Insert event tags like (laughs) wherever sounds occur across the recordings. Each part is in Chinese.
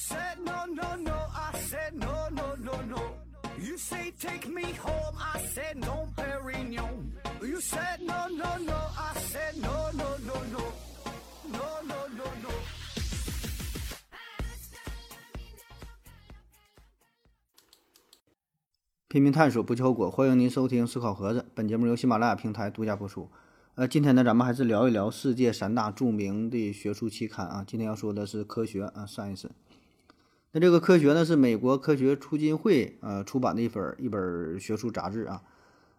said no, no, no. I said no, no, no, no. You say take me home. I said no, Perignon. You said no, no, no. I said no, no, no, no. No, no, no, no. 拼命探索，不计后果。欢迎您收听思考盒子，本节目由喜马拉雅平台独家播出。呃，今天呢，咱们还是聊一聊世界三大著名的学术期刊啊。今天要说的是《科学》啊，《Science》。那这个《科学》呢，是美国科学促进会呃出版的一本一本学术杂志啊。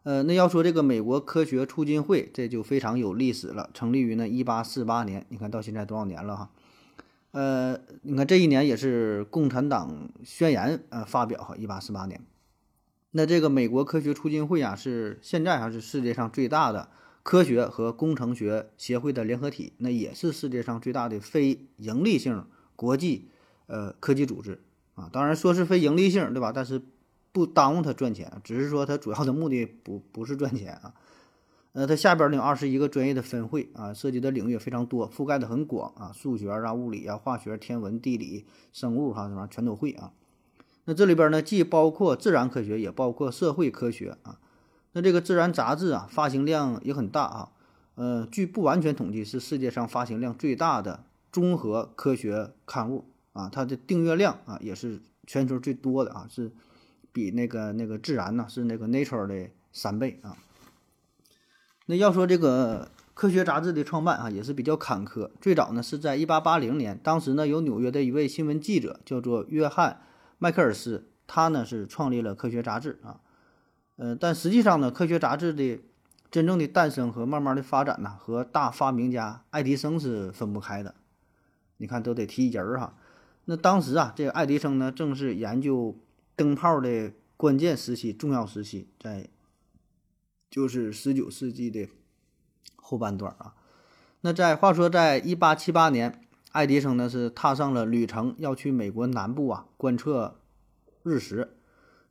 呃，那要说这个美国科学促进会，这就非常有历史了，成立于呢1848年。你看到现在多少年了哈？呃，你看这一年也是共产党宣言呃发表哈，1848年。那这个美国科学促进会啊，是现在还是世界上最大的科学和工程学协会的联合体，那也是世界上最大的非盈利性国际呃科技组织啊。当然说是非盈利性，对吧？但是不耽误他赚钱，只是说他主要的目的不不是赚钱啊。呃，它下边呢有二十一个专业的分会啊，涉及的领域也非常多，覆盖的很广啊，数学啊、物理啊、化学、天文、地理、生物哈，什么全都会啊。那这里边呢，既包括自然科学，也包括社会科学啊。那这个《自然》杂志啊，发行量也很大啊。呃，据不完全统计，是世界上发行量最大的综合科学刊物啊。它的订阅量啊，也是全球最多的啊，是比那个那个《自然》呢，是那个《Nature》的三倍啊。那要说这个科学杂志的创办啊，也是比较坎坷。最早呢，是在一八八零年，当时呢，有纽约的一位新闻记者叫做约翰。迈克尔斯，他呢是创立了科学杂志啊，呃，但实际上呢，科学杂志的真正的诞生和慢慢的发展呢，和大发明家爱迪生是分不开的。你看，都得提人儿哈。那当时啊，这个爱迪生呢，正是研究灯泡的关键时期、重要时期，在就是十九世纪的后半段啊。那在话说，在一八七八年。爱迪生呢是踏上了旅程，要去美国南部啊观测日食。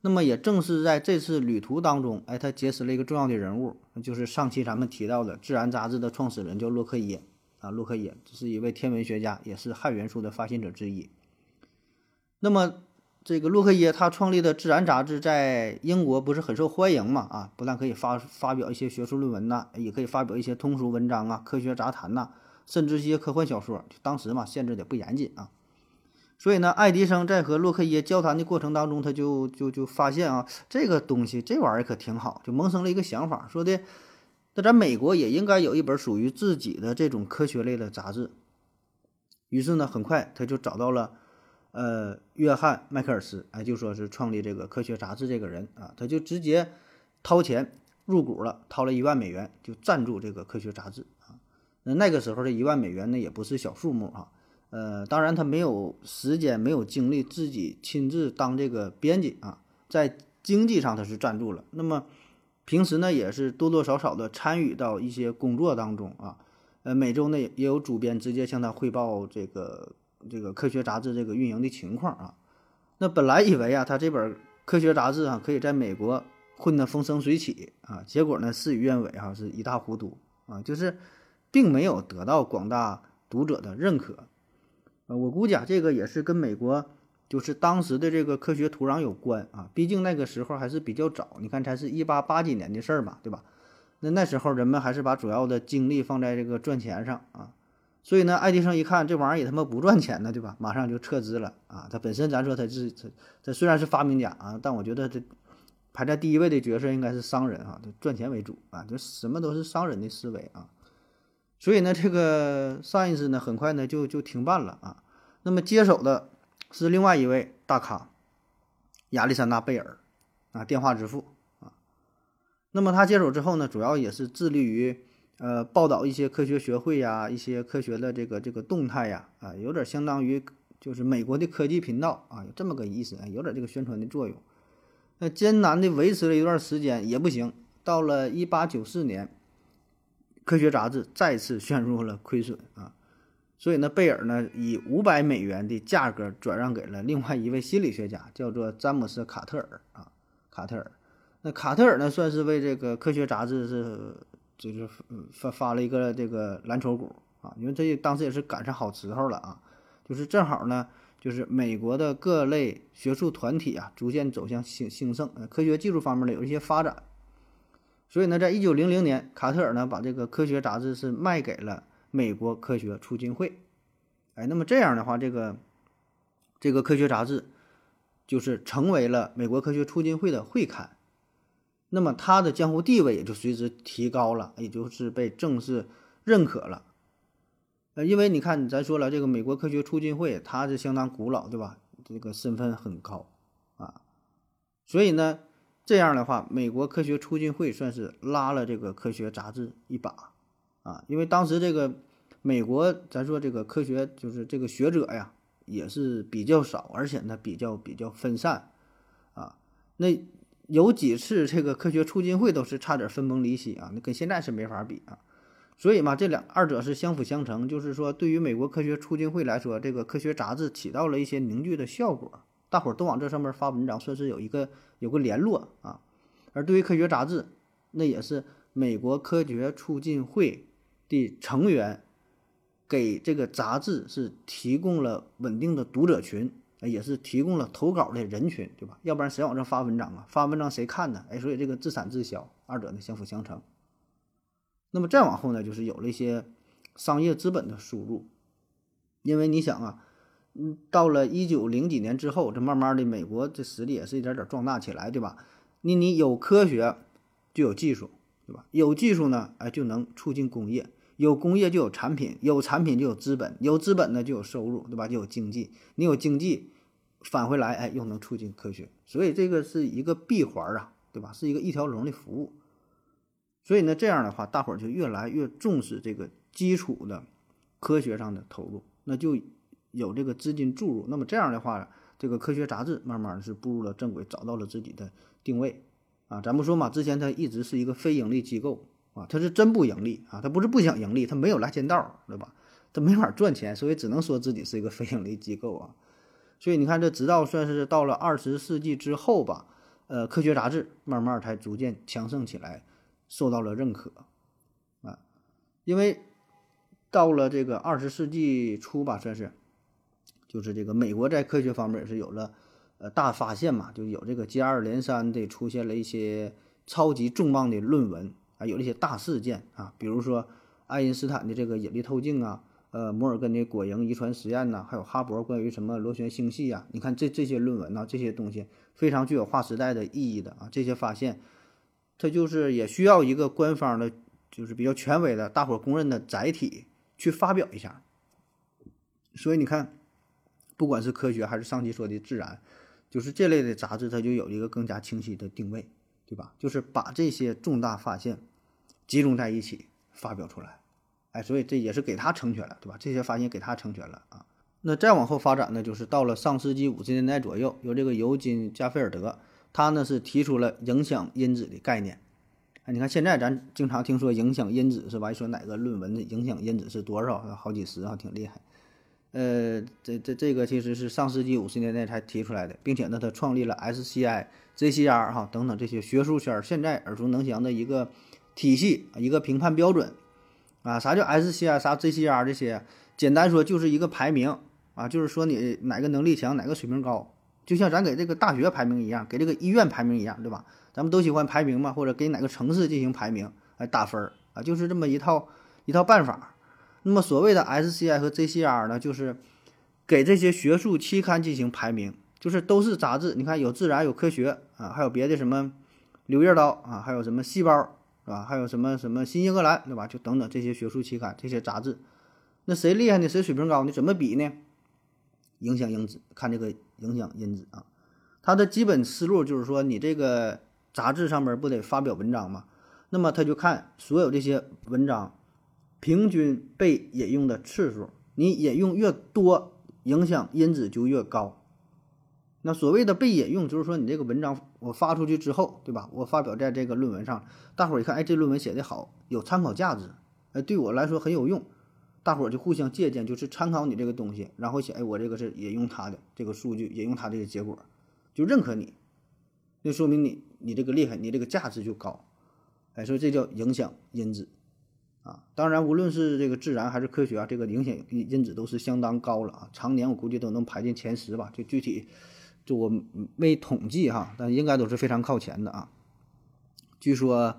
那么也正是在这次旅途当中，哎，他结识了一个重要的人物，就是上期咱们提到的《自然》杂志的创始人，叫洛克耶啊。洛克耶这是一位天文学家，也是氦元素的发现者之一。那么这个洛克耶他创立的《自然》杂志在英国不是很受欢迎嘛？啊，不但可以发发表一些学术论文呐，也可以发表一些通俗文章啊、科学杂谈呐。甚至一些科幻小说，当时嘛限制的不严谨啊，所以呢，爱迪生在和洛克耶交谈的过程当中，他就就就发现啊，这个东西这玩意儿可挺好，就萌生了一个想法，说的，那咱美国也应该有一本属于自己的这种科学类的杂志。于是呢，很快他就找到了，呃，约翰麦克尔斯，哎，就说是创立这个科学杂志这个人啊，他就直接掏钱入股了，掏了一万美元就赞助这个科学杂志啊。那那个时候的一万美元呢，也不是小数目哈。呃，当然他没有时间，没有精力自己亲自当这个编辑啊，在经济上他是赞助了。那么平时呢，也是多多少少的参与到一些工作当中啊。呃，每周呢也有主编直接向他汇报这个这个科学杂志这个运营的情况啊。那本来以为啊，他这本科学杂志啊可以在美国混得风生水起啊，结果呢事与愿违哈，是一塌糊涂啊，就是。并没有得到广大读者的认可，呃，我估计啊，这个也是跟美国就是当时的这个科学土壤有关啊。毕竟那个时候还是比较早，你看才是一八八几年的事儿嘛，对吧？那那时候人们还是把主要的精力放在这个赚钱上啊。所以呢，爱迪生一看这玩意儿也他妈不赚钱呢，对吧？马上就撤资了啊。他本身咱说他是他他虽然是发明家啊，但我觉得这排在第一位的角色应该是商人啊，他赚钱为主啊，就什么都是商人的思维啊。所以呢，这个 Science 呢，很快呢就就停办了啊。那么接手的是另外一位大咖，亚历山大贝尔啊，电话之父啊。那么他接手之后呢，主要也是致力于呃报道一些科学学会呀，一些科学的这个这个动态呀啊，有点相当于就是美国的科技频道啊，有这么个意思啊，有点这个宣传的作用。那艰难的维持了一段时间也不行，到了一八九四年。科学杂志再次陷入了亏损啊，所以呢，贝尔呢以五百美元的价格转让给了另外一位心理学家，叫做詹姆斯·卡特尔啊。卡特尔，那卡特尔呢算是为这个科学杂志是就是发发了一个这个蓝筹股啊，因为这当时也是赶上好时候了啊，就是正好呢就是美国的各类学术团体啊，逐渐走向兴兴盛，科学技术方面呢有一些发展。所以呢，在一九零零年，卡特尔呢把这个科学杂志是卖给了美国科学促进会。哎，那么这样的话，这个这个科学杂志就是成为了美国科学促进会的会刊。那么他的江湖地位也就随之提高了，也就是被正式认可了。呃，因为你看，咱说了，这个美国科学促进会它是相当古老，对吧？这个身份很高啊，所以呢，这样的话，美国科学促进会算是拉了这个科学杂志一把啊。因为当时这个美国，咱说这个科学就是这个学者呀，也是比较少，而且呢比较比较分散啊。那有几次这个科学促进会都是差点分崩离析啊，那跟现在是没法比啊。所以嘛，这两二者是相辅相成，就是说，对于美国科学促进会来说，这个科学杂志起到了一些凝聚的效果，大伙儿都往这上面发文章，算是有一个有个联络啊。而对于科学杂志，那也是美国科学促进会的成员给这个杂志是提供了稳定的读者群，也是提供了投稿的人群，对吧？要不然谁往这发文章啊？发文章谁看呢？哎，所以这个自产自销，二者呢相辅相成。那么再往后呢，就是有了一些商业资本的输入，因为你想啊，嗯，到了一九零几年之后，这慢慢的美国这实力也是一点点壮大起来，对吧？你你有科学就有技术，对吧？有技术呢，哎，就能促进工业；有工业就有产品，有产品就有资本，有资本呢就有收入，对吧？就有经济，你有经济返回来，哎，又能促进科学，所以这个是一个闭环啊，对吧？是一个一条龙的服务。所以呢，这样的话，大伙儿就越来越重视这个基础的科学上的投入，那就有这个资金注入。那么这样的话，这个科学杂志慢慢是步入了正轨，找到了自己的定位啊。咱不说嘛，之前它一直是一个非盈利机构啊，它是真不盈利啊，他不是不想盈利，他没有来钱道，对吧？他没法赚钱，所以只能说自己是一个非盈利机构啊。所以你看，这直到算是到了二十世纪之后吧，呃，科学杂志慢慢才逐渐强盛起来。受到了认可，啊，因为到了这个二十世纪初吧，算是，就是这个美国在科学方面也是有了呃大发现嘛，就有这个接二连三的出现了一些超级重磅的论文啊，有一些大事件啊，比如说爱因斯坦的这个引力透镜啊，呃，摩尔根的果蝇遗传实验呐，还有哈勃关于什么螺旋星系啊，你看这这些论文呐，这些东西非常具有划时代的意义的啊，这些发现。它就是也需要一个官方的，就是比较权威的、大伙公认的载体去发表一下。所以你看，不管是科学还是上期说的自然，就是这类的杂志，它就有一个更加清晰的定位，对吧？就是把这些重大发现集中在一起发表出来。哎，所以这也是给他成全了，对吧？这些发现给他成全了啊。那再往后发展呢，就是到了上世纪五十年代左右，由这个尤金·加菲尔德。他呢是提出了影响因子的概念，哎，你看现在咱经常听说影响因子是吧？一说哪个论文的影响因子是多少，好几十啊，挺厉害。呃，这这这个其实是上世纪五十年代才提出来的，并且呢，他创立了 SCI、JCR 哈等等这些学术圈现在耳熟能详的一个体系，一个评判标准啊。啥叫 SCI？啥 JCR？这些简单说就是一个排名啊，就是说你哪个能力强，哪个水平高。就像咱给这个大学排名一样，给这个医院排名一样，对吧？咱们都喜欢排名嘛，或者给哪个城市进行排名来打分儿啊，就是这么一套一套办法。那么所谓的 SCI 和 JCR 呢，就是给这些学术期刊进行排名，就是都是杂志。你看有自然、有科学啊，还有别的什么《柳叶刀》啊，还有什么《细胞》是吧？还有什么什么《新英格兰》对吧？就等等这些学术期刊、这些杂志。那谁厉害呢？谁水平高呢？怎么比呢？影响因子，看这个。影响因子啊，它的基本思路就是说，你这个杂志上面不得发表文章吗？那么他就看所有这些文章平均被引用的次数，你引用越多，影响因子就越高。那所谓的被引用，就是说你这个文章我发出去之后，对吧？我发表在这个论文上，大伙儿一看，哎，这论文写得好，有参考价值，哎，对我来说很有用。大伙儿就互相借鉴，就是参考你这个东西，然后写，哎，我这个是引用他的这个数据，引用他这个结果，就认可你，那说明你你这个厉害，你这个价值就高，哎，所以这叫影响因子，啊。当然，无论是这个自然还是科学啊，这个影响因子都是相当高了啊，常年我估计都能排进前十吧。就具体就我没统计哈，但应该都是非常靠前的啊。据说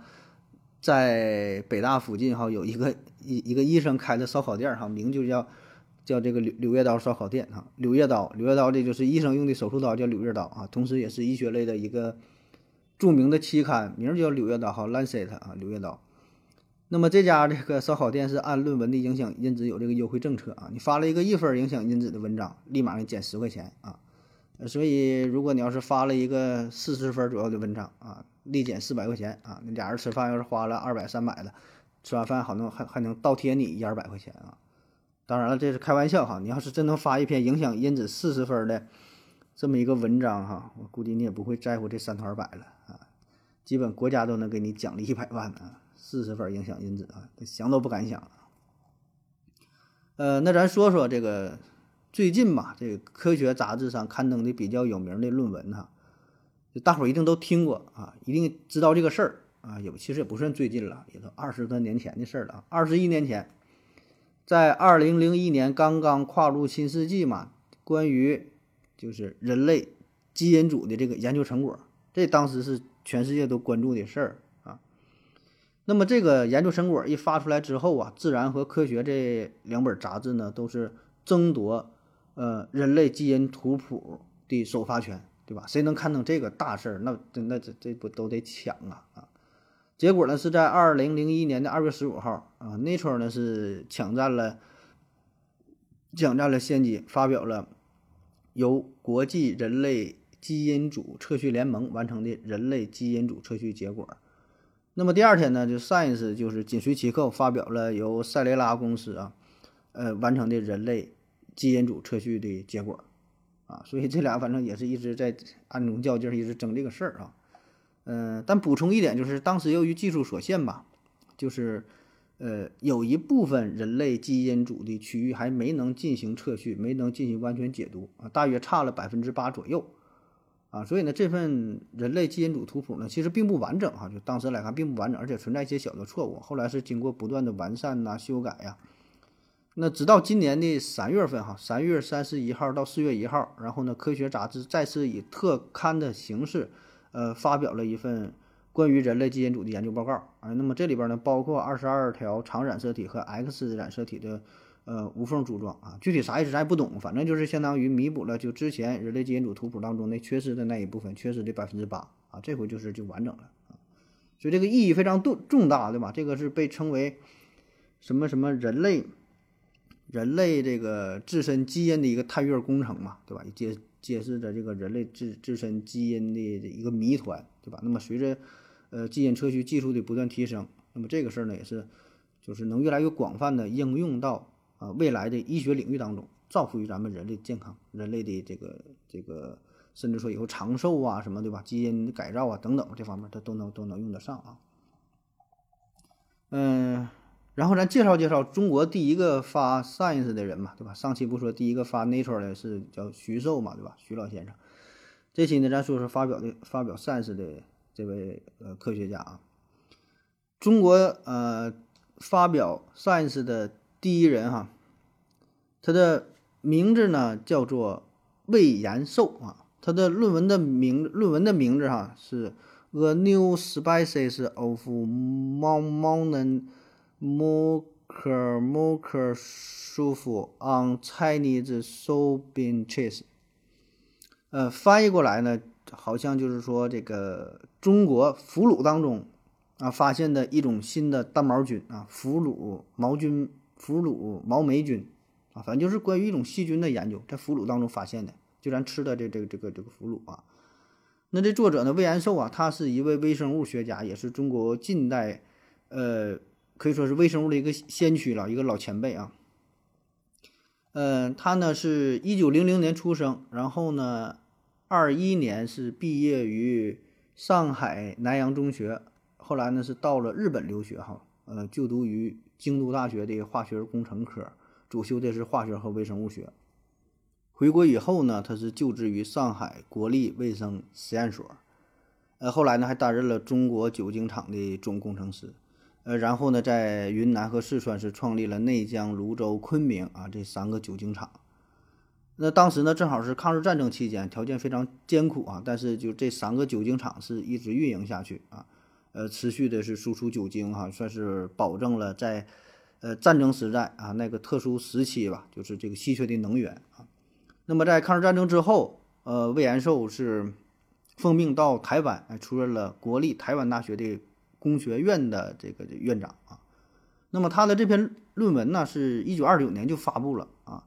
在北大附近哈有一个 (laughs) 一一个医生开的烧烤店哈，名就叫。叫这个柳柳叶刀烧烤店啊，柳叶刀，柳叶刀这就是医生用的手术刀，叫柳叶刀啊，同时也是医学类的一个著名的期刊，名叫《柳叶刀》哈，《Lancet》啊，柳叶刀。那么这家这个烧烤店是按论文的影响因子有这个优惠政策啊，你发了一个一分影响因子的文章，立马给你减十块钱啊。所以如果你要是发了一个四十分左右的文章啊，立减四百块钱啊。那俩人吃饭要是花了二百三百的，吃完饭好能还还能倒贴你一二百块钱啊。当然了，这是开玩笑哈。你要是真能发一篇影响因子四十分的这么一个文章哈，我估计你也不会在乎这三头二百了啊。基本国家都能给你奖励一百万啊，四十分影响因子啊，想都不敢想。呃，那咱说说这个最近吧，这个科学杂志上刊登的比较有名的论文哈，大伙儿一定都听过啊，一定知道这个事儿啊。也其实也不算最近了，也都二十多年前的事儿了啊，二十一年前。在二零零一年刚刚跨入新世纪嘛，关于就是人类基因组的这个研究成果，这当时是全世界都关注的事儿啊。那么这个研究成果一发出来之后啊，《自然》和《科学》这两本杂志呢，都是争夺呃人类基因图谱的首发权，对吧？谁能看懂这个大事儿，那那这这不都得抢啊啊！结果呢，是在二零零一年的二月十五号啊，Nature 呢是抢占了抢占了先机，发表了由国际人类基因组测序联盟完成的人类基因组测序结果。那么第二天呢，就 Science 就是紧随其后发表了由赛雷拉公司啊呃完成的人类基因组测序的结果啊，所以这俩反正也是一直在暗中较劲，一直争这个事儿啊。嗯，但补充一点，就是当时由于技术所限吧，就是，呃，有一部分人类基因组的区域还没能进行测序，没能进行完全解读啊，大约差了百分之八左右，啊，所以呢，这份人类基因组图谱呢，其实并不完整哈，就当时来看并不完整，而且存在一些小的错误，后来是经过不断的完善呐、修改呀，那直到今年的三月份哈，三月三十一号到四月一号，然后呢，科学杂志再次以特刊的形式。呃，发表了一份关于人类基因组的研究报告啊。那么这里边呢，包括二十二条常染色体和 X 染色体的呃无缝组装啊。具体啥意思咱也不懂，反正就是相当于弥补了就之前人类基因组图谱当中那缺失的那一部分，缺失的百分之八啊。这回就是就完整了啊。所以这个意义非常重重大，对吧？这个是被称为什么什么人类人类这个自身基因的一个探月工程嘛，对吧？揭揭示着这个人类自自身基因的一个谜团，对吧？那么随着呃基因测序技术的不断提升，那么这个事儿呢也是就是能越来越广泛的应用到啊未来的医学领域当中，造福于咱们人类健康、人类的这个这个，甚至说以后长寿啊什么对吧？基因改造啊等等这方面，它都能都能用得上啊。嗯。然后咱介绍介绍中国第一个发 Science 的人嘛，对吧？上期不说第一个发 Nature 的是叫徐寿嘛，对吧？徐老先生。这期呢，咱说说发表的发表 Science 的这位呃科学家啊。中国呃发表 Science 的第一人哈，他的名字呢叫做魏延寿啊。他的论文的名论文的名字哈是 A New Species of Mountain Mocker Mocker 舒服 on Chinese soybean cheese，呃，翻译过来呢，好像就是说这个中国腐乳当中啊发现的一种新的单毛菌啊，腐乳毛菌、腐乳毛霉菌啊，反正就是关于一种细菌的研究，在腐乳当中发现的，就咱吃的这这个这个这个腐乳啊。那这作者呢，魏延寿啊，他是一位微生物学家，也是中国近代呃。可以说是微生物的一个先驱了，一个老前辈啊。嗯，他呢是一九零零年出生，然后呢，二一年是毕业于上海南洋中学，后来呢是到了日本留学哈，呃，就读于京都大学的化学工程科，主修的是化学和微生物学。回国以后呢，他是就职于上海国立卫生实验所，呃，后来呢还担任了中国酒精厂的总工程师。呃，然后呢，在云南和四川是创立了内江、泸州、昆明啊这三个酒精厂。那当时呢，正好是抗日战争期间，条件非常艰苦啊，但是就这三个酒精厂是一直运营下去啊，呃，持续的是输出酒精哈，算是保证了在呃战争时代啊那个特殊时期吧，就是这个稀缺的能源啊。那么在抗日战争之后，呃，魏延寿是奉命到台湾，出任了国立台湾大学的工学院的这个院长啊。那么他的这篇论文呢，是一九二九年就发布了啊。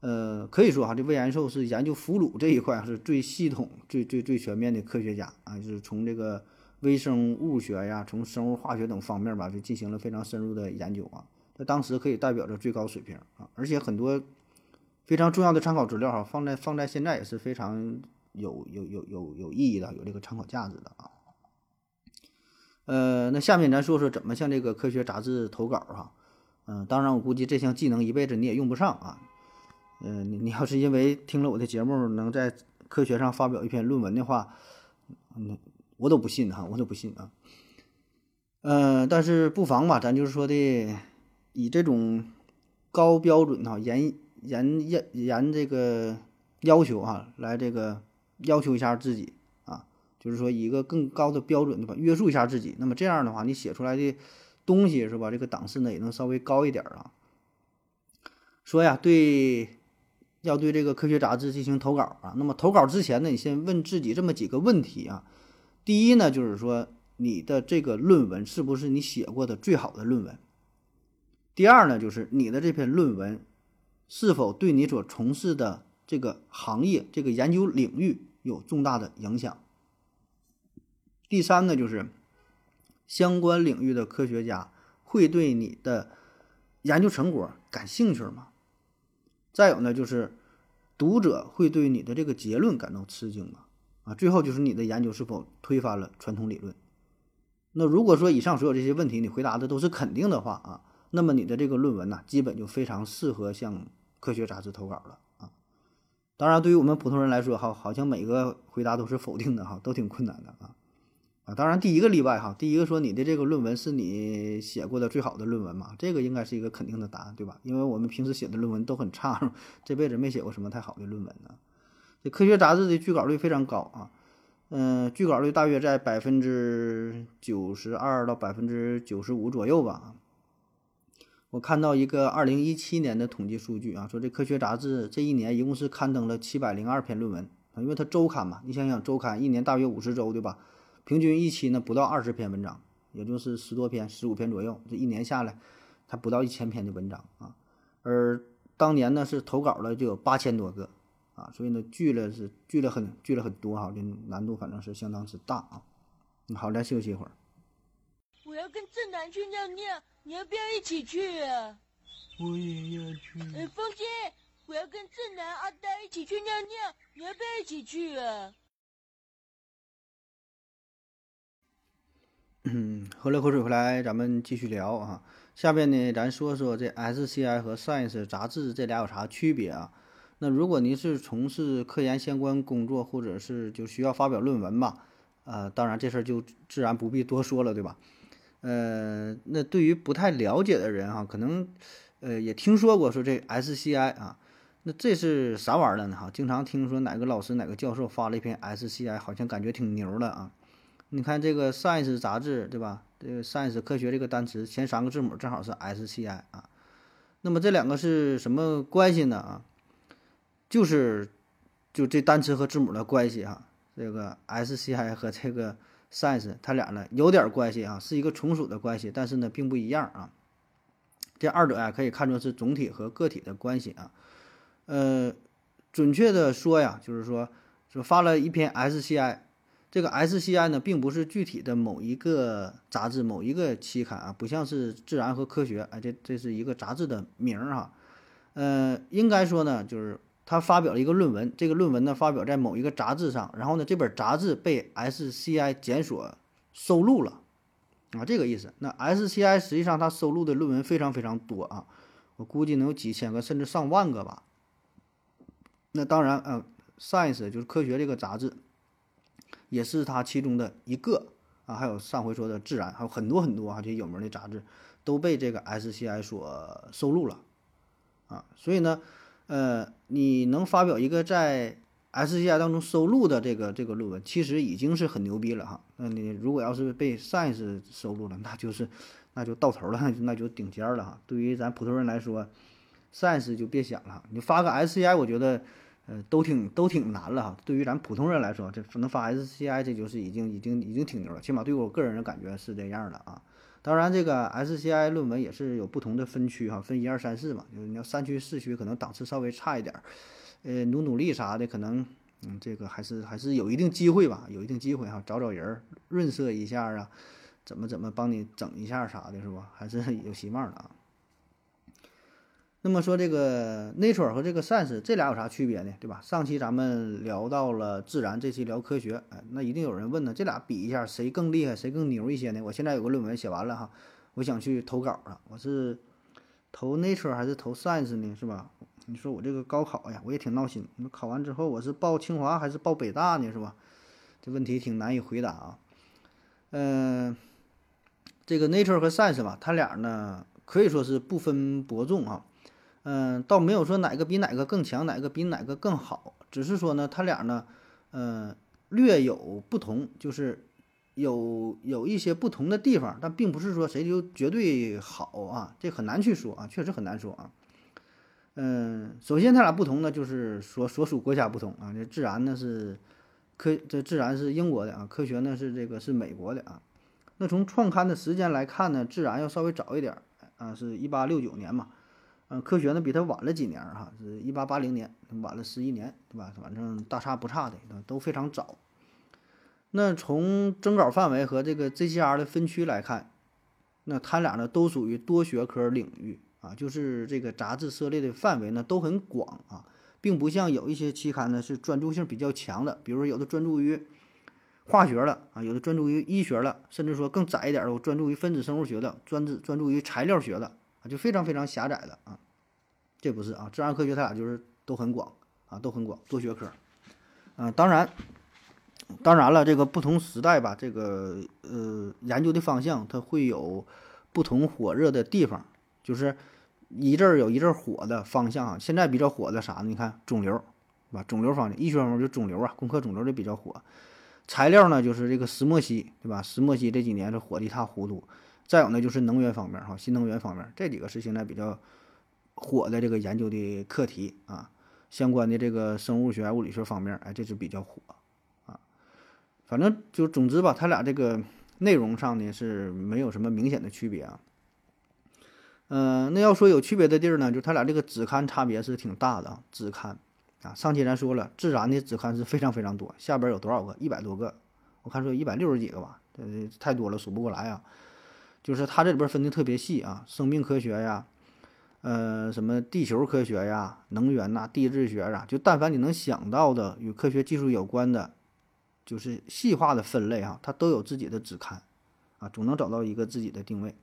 呃，可以说哈，这魏延寿是研究俘虏这一块是最系统、最最最全面的科学家啊，就是从这个微生物学呀，从生物化学等方面吧，就进行了非常深入的研究啊。在当时可以代表着最高水平啊，而且很多非常重要的参考资料哈，放在放在现在也是非常有有有有有意义的，有这个参考价值的啊。呃，那下面咱说说怎么向这个科学杂志投稿哈。嗯，当然我估计这项技能一辈子你也用不上啊。嗯，你你要是因为听了我的节目能在科学上发表一篇论文的话，嗯，我都不信哈，我都不信啊。嗯，但是不妨吧，咱就是说的以这种高标准哈，严严严严这个要求哈，来这个要求一下自己，就是说一个更高的标准对吧，约束一下自己。那么这样的话，你写出来的东西是吧，这个档次呢也能稍微高一点啊。说呀，对。要对这个科学杂志进行投稿啊，那么投稿之前呢，你先问自己这么几个问题啊。第一呢，就是说你的这个论文是不是你写过的最好的论文？第二呢，就是你的这篇论文是否对你所从事的这个行业、这个研究领域有重大的影响？第三呢，就是相关领域的科学家会对你的研究成果感兴趣吗？再有呢，就是读者会对你的这个结论感到吃惊吗？啊，最后就是你的研究是否推翻了传统理论？那如果说以上所有这些问题你回答的都是肯定的话啊，那么你的这个论文呢，基本就非常适合向科学杂志投稿了啊。当然，对于我们普通人来说，哈，好像每个回答都是否定的哈，都挺困难的啊。啊，当然第一个例外哈，第一个说你的这个论文是你写过的最好的论文嘛，这个应该是一个肯定的答案，对吧？因为我们平时写的论文都很差，这辈子没写过什么太好的论文呢。这科学杂志的拒稿率非常高啊，嗯，拒稿率大约在百分之九十二到百分之九十五左右吧。我看到一个二零一七年的统计数据啊，说这科学杂志这一年一共是刊登了七百零二篇论文啊，因为它周刊嘛，你想想周刊一年大约五十周，对吧？平均一期呢不到二十篇文章，也就是十多篇、十五篇左右。这一年下来，它不到一千篇的文章啊。而当年呢是投稿了就有八千多个啊，所以呢聚了是聚了很聚了很多哈，这难度反正是相当之大啊。好，再休息一会儿。我要跟正南去尿尿，你要不要一起去啊？我也要去。哎，风姐，我要跟正南、阿呆一起去尿尿，你要不要一起去啊？嗯，(clears throat) 喝了口水回来，咱们继续聊啊。下边呢，咱说说这 SCI 和 Science 杂志这俩有啥区别啊？那如果您是从事科研相关工作，或者是就需要发表论文吧，呃，当然这事儿就自然不必多说了，对吧？呃，那对于不太了解的人哈，可能呃也听说过说这 SCI 啊，那这是啥玩意儿呢？哈，经常听说哪个老师哪个教授发了一篇 SCI，好像感觉挺牛的啊。你看这个《Science》杂志，对吧？这个 “Science” 科学这个单词前三个字母正好是 “SCI” 啊。那么这两个是什么关系呢？啊，就是就这单词和字母的关系哈。这个 “SCI” 和这个 “Science” 它俩呢有点关系啊，是一个从属的关系，但是呢并不一样啊。这二者呀可以看作是总体和个体的关系啊。呃，准确的说呀，就是说说发了一篇 “SCI”。这个 SCI 呢，并不是具体的某一个杂志、某一个期刊啊，不像是《自然》和《科学》啊，这这是一个杂志的名儿哈。呃，应该说呢，就是他发表了一个论文，这个论文呢发表在某一个杂志上，然后呢这本杂志被 SCI 检索收录了啊，这个意思。那 SCI 实际上它收录的论文非常非常多啊，我估计能有几千个甚至上万个吧。那当然，呃，Science 就是科学这个杂志。也是它其中的一个啊，还有上回说的《自然》，还有很多很多啊这些有名的杂志都被这个 SCI 所收录了啊。所以呢，呃，你能发表一个在 SCI 当中收录的这个这个论文，其实已经是很牛逼了哈。那你如果要是被 Science 收录了，那就是那就到头了，那就那就顶尖了哈。对于咱普通人来说，Science 就别想了，你发个 SCI，我觉得。呃，都挺都挺难了哈。对于咱普通人来说，这能发 SCI，这就是已经已经已经挺牛了。起码对我个人的感觉是这样的啊。当然，这个 SCI 论文也是有不同的分区哈，分一二三四嘛。就是你要三区四区，可能档次稍微差一点儿。呃，努努力啥的，可能嗯，这个还是还是有一定机会吧，有一定机会哈。找找人润色一下啊，怎么怎么帮你整一下啥的，是吧？还是有希望的啊。那么说这个 Nature 和这个 Science 这俩有啥区别呢？对吧？上期咱们聊到了自然，这期聊科学，哎，那一定有人问呢，这俩比一下谁更厉害，谁更牛一些呢？我现在有个论文写完了哈，我想去投稿了，我是投 Nature 还是投 Science 呢？是吧？你说我这个高考呀，我也挺闹心。你考完之后我是报清华还是报北大呢？是吧？这问题挺难以回答啊。嗯，这个 Nature 和 Science 吧，它俩呢可以说是不分伯仲啊。嗯，倒没有说哪个比哪个更强，哪个比哪个更好，只是说呢，他俩呢，嗯，略有不同，就是有有一些不同的地方，但并不是说谁就绝对好啊，这很难去说啊，确实很难说啊。嗯，首先他俩不同呢，就是所所属国家不同啊，这自然呢是科，这自然是英国的啊，科学呢是这个是美国的啊。那从创刊的时间来看呢，自然要稍微早一点啊，是一八六九年嘛。嗯，科学呢比它晚了几年哈，是一八八零年，晚了十一年，对吧？反正大差不差的，都非常早。那从征稿范围和这个 JCR 的分区来看，那它俩呢都属于多学科领域啊，就是这个杂志涉猎的范围呢都很广啊，并不像有一些期刊呢是专注性比较强的，比如说有的专注于化学了啊，有的专注于医学了，甚至说更窄一点的，我专注于分子生物学的，专注专注于材料学的。啊就非常非常狭窄的啊，这不是啊，自然科学它俩就是都很广啊，都很广，多学科。啊，当然，当然了，这个不同时代吧，这个呃研究的方向它会有不同火热的地方，就是一阵儿有一阵儿火的方向啊。现在比较火的啥呢？你看肿瘤，是吧？肿瘤方面，医学方面就肿瘤啊，攻克肿瘤的比较火。材料呢，就是这个石墨烯，对吧？石墨烯这几年是火的一塌糊涂。再有呢，就是能源方面哈，新能源方面这几个是现在比较火的这个研究的课题啊，相关的这个生物学、物理学方面，哎，这是比较火啊。反正就总之吧，它俩这个内容上呢是没有什么明显的区别啊。嗯，那要说有区别的地儿呢，就它俩这个子刊差别是挺大的啊。子刊啊，上期咱说了，自然的子刊是非常非常多，下边有多少个？一百多个，我看说一百六十几个吧，这太多了，数不过来啊。就是它这里边分的特别细啊，生命科学呀，呃，什么地球科学呀，能源呐，地质学啊，就但凡你能想到的与科学技术有关的，就是细化的分类哈，它都有自己的子刊，啊，总能找到一个自己的定位。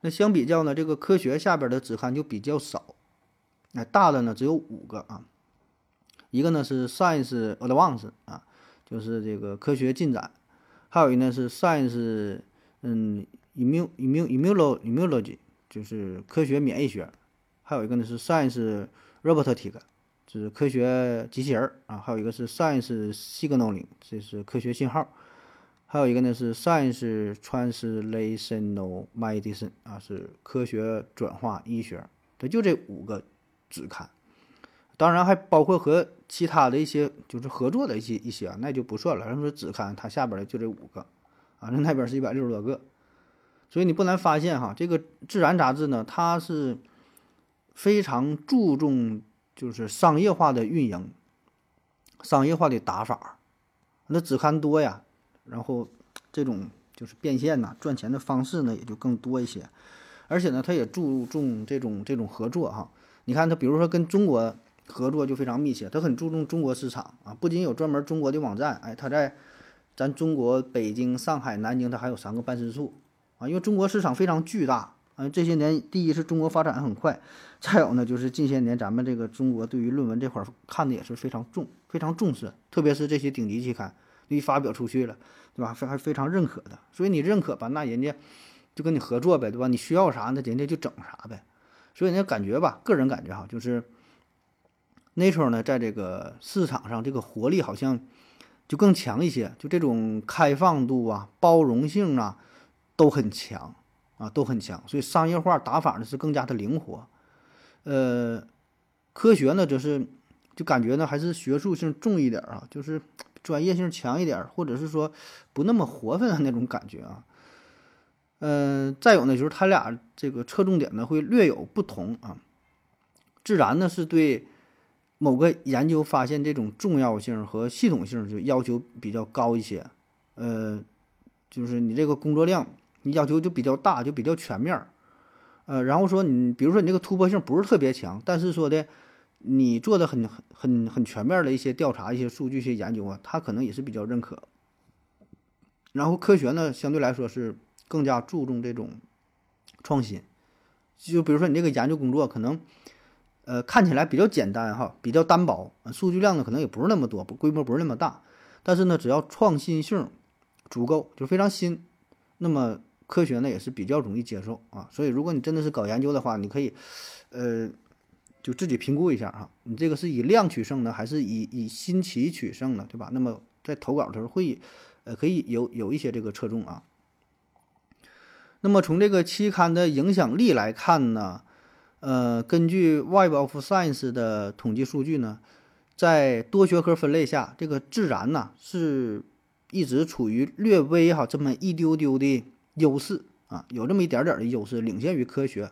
那相比较呢，这个科学下边的子刊就比较少，那大的呢只有五个啊，一个呢是 Science Advance 啊，就是这个科学进展，还有一个呢是 Science，嗯。Immun immun immuno immunology 就是科学免疫学，还有一个呢是 science robotic，就是科学机器人儿啊，还有一个是 science signaling，这是科学信号，还有一个呢是 science translational medicine 啊，是科学转化医学。对，就这五个子刊，当然还包括和其他的一些就是合作的一些一些啊，那就不算了。咱说子刊，它下边的就这五个啊，那那边是一百六十多个。所以你不难发现哈，这个《自然》杂志呢，它是非常注重就是商业化的运营、商业化的打法。那子刊多呀，然后这种就是变现呐、赚钱的方式呢也就更多一些。而且呢，它也注重这种这种合作哈。你看它，比如说跟中国合作就非常密切，它很注重中国市场啊，不仅有专门中国的网站，哎，它在咱中国北京、上海、南京，它还有三个办事处。啊，因为中国市场非常巨大，啊，这些年第一是中国发展很快，再有呢就是近些年咱们这个中国对于论文这块看的也是非常重，非常重视，特别是这些顶级期刊，一发表出去了，对吧？非还非常认可的，所以你认可吧，那人家就跟你合作呗，对吧？你需要啥，那人家就整啥呗。所以人家感觉吧，个人感觉哈，就是 Nature 呢，在这个市场上这个活力好像就更强一些，就这种开放度啊、包容性啊都很强啊，都很强。所以商业化打法呢是更加的灵活。呃，科学呢，就是就感觉呢还是学术性重一点啊，就是专业性强一点，或者是说不那么活泛的那种感觉啊。嗯，再有呢，就是他俩这个侧重点呢会略有不同啊。自然呢是对某个研究发现这种重要性和系统性就要求比较高一些，呃，就是你这个工作量你要求就比较大，就比较全面，呃，然后说你比如说你这个突破性不是特别强，但是说的你做的很很很很全面的一些调查、一些数据、一些研究啊，他可能也是比较认可。然后科学呢相对来说是。更加注重这种创新，就比如说你这个研究工作可能，呃，看起来比较简单哈，比较单薄，数据量呢可能也不是那么多，不规模不是那么大，但是呢，只要创新性足够，就非常新，那么科学呢也是比较容易接受啊。所以如果你真的是搞研究的话，你可以，呃，就自己评估一下哈，你这个是以量取胜呢，还是以以新奇取胜呢，对吧？那么在投稿的时候会，呃，可以有有一些这个侧重啊。那么从这个期刊的影响力来看呢，呃，根据 Web of Science 的统计数据呢，在多学科分类下，这个自然呢是一直处于略微哈这么一丢丢的优势啊，有这么一点点的优势，领先于科学。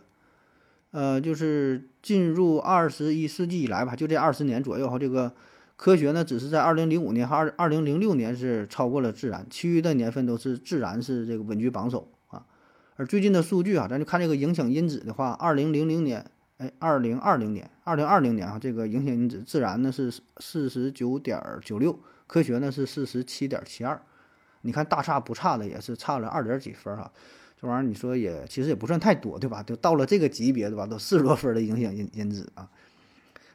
呃，就是进入二十一世纪以来吧，就这二十年左右哈，这个科学呢只是在二零零五年和二二零零六年是超过了自然，其余的年份都是自然是这个稳居榜首啊。而最近的数据啊，咱就看这个影响因子的话，二零零零年，哎，二零二零年，二零二零年啊，这个影响因子自然呢是四十九点九六，科学呢是四十七点七二，你看大差不差的，也是差了二点几分哈。这玩意儿你说也其实也不算太多，对吧？就到了这个级别对吧？都四十多分的影响因因子啊，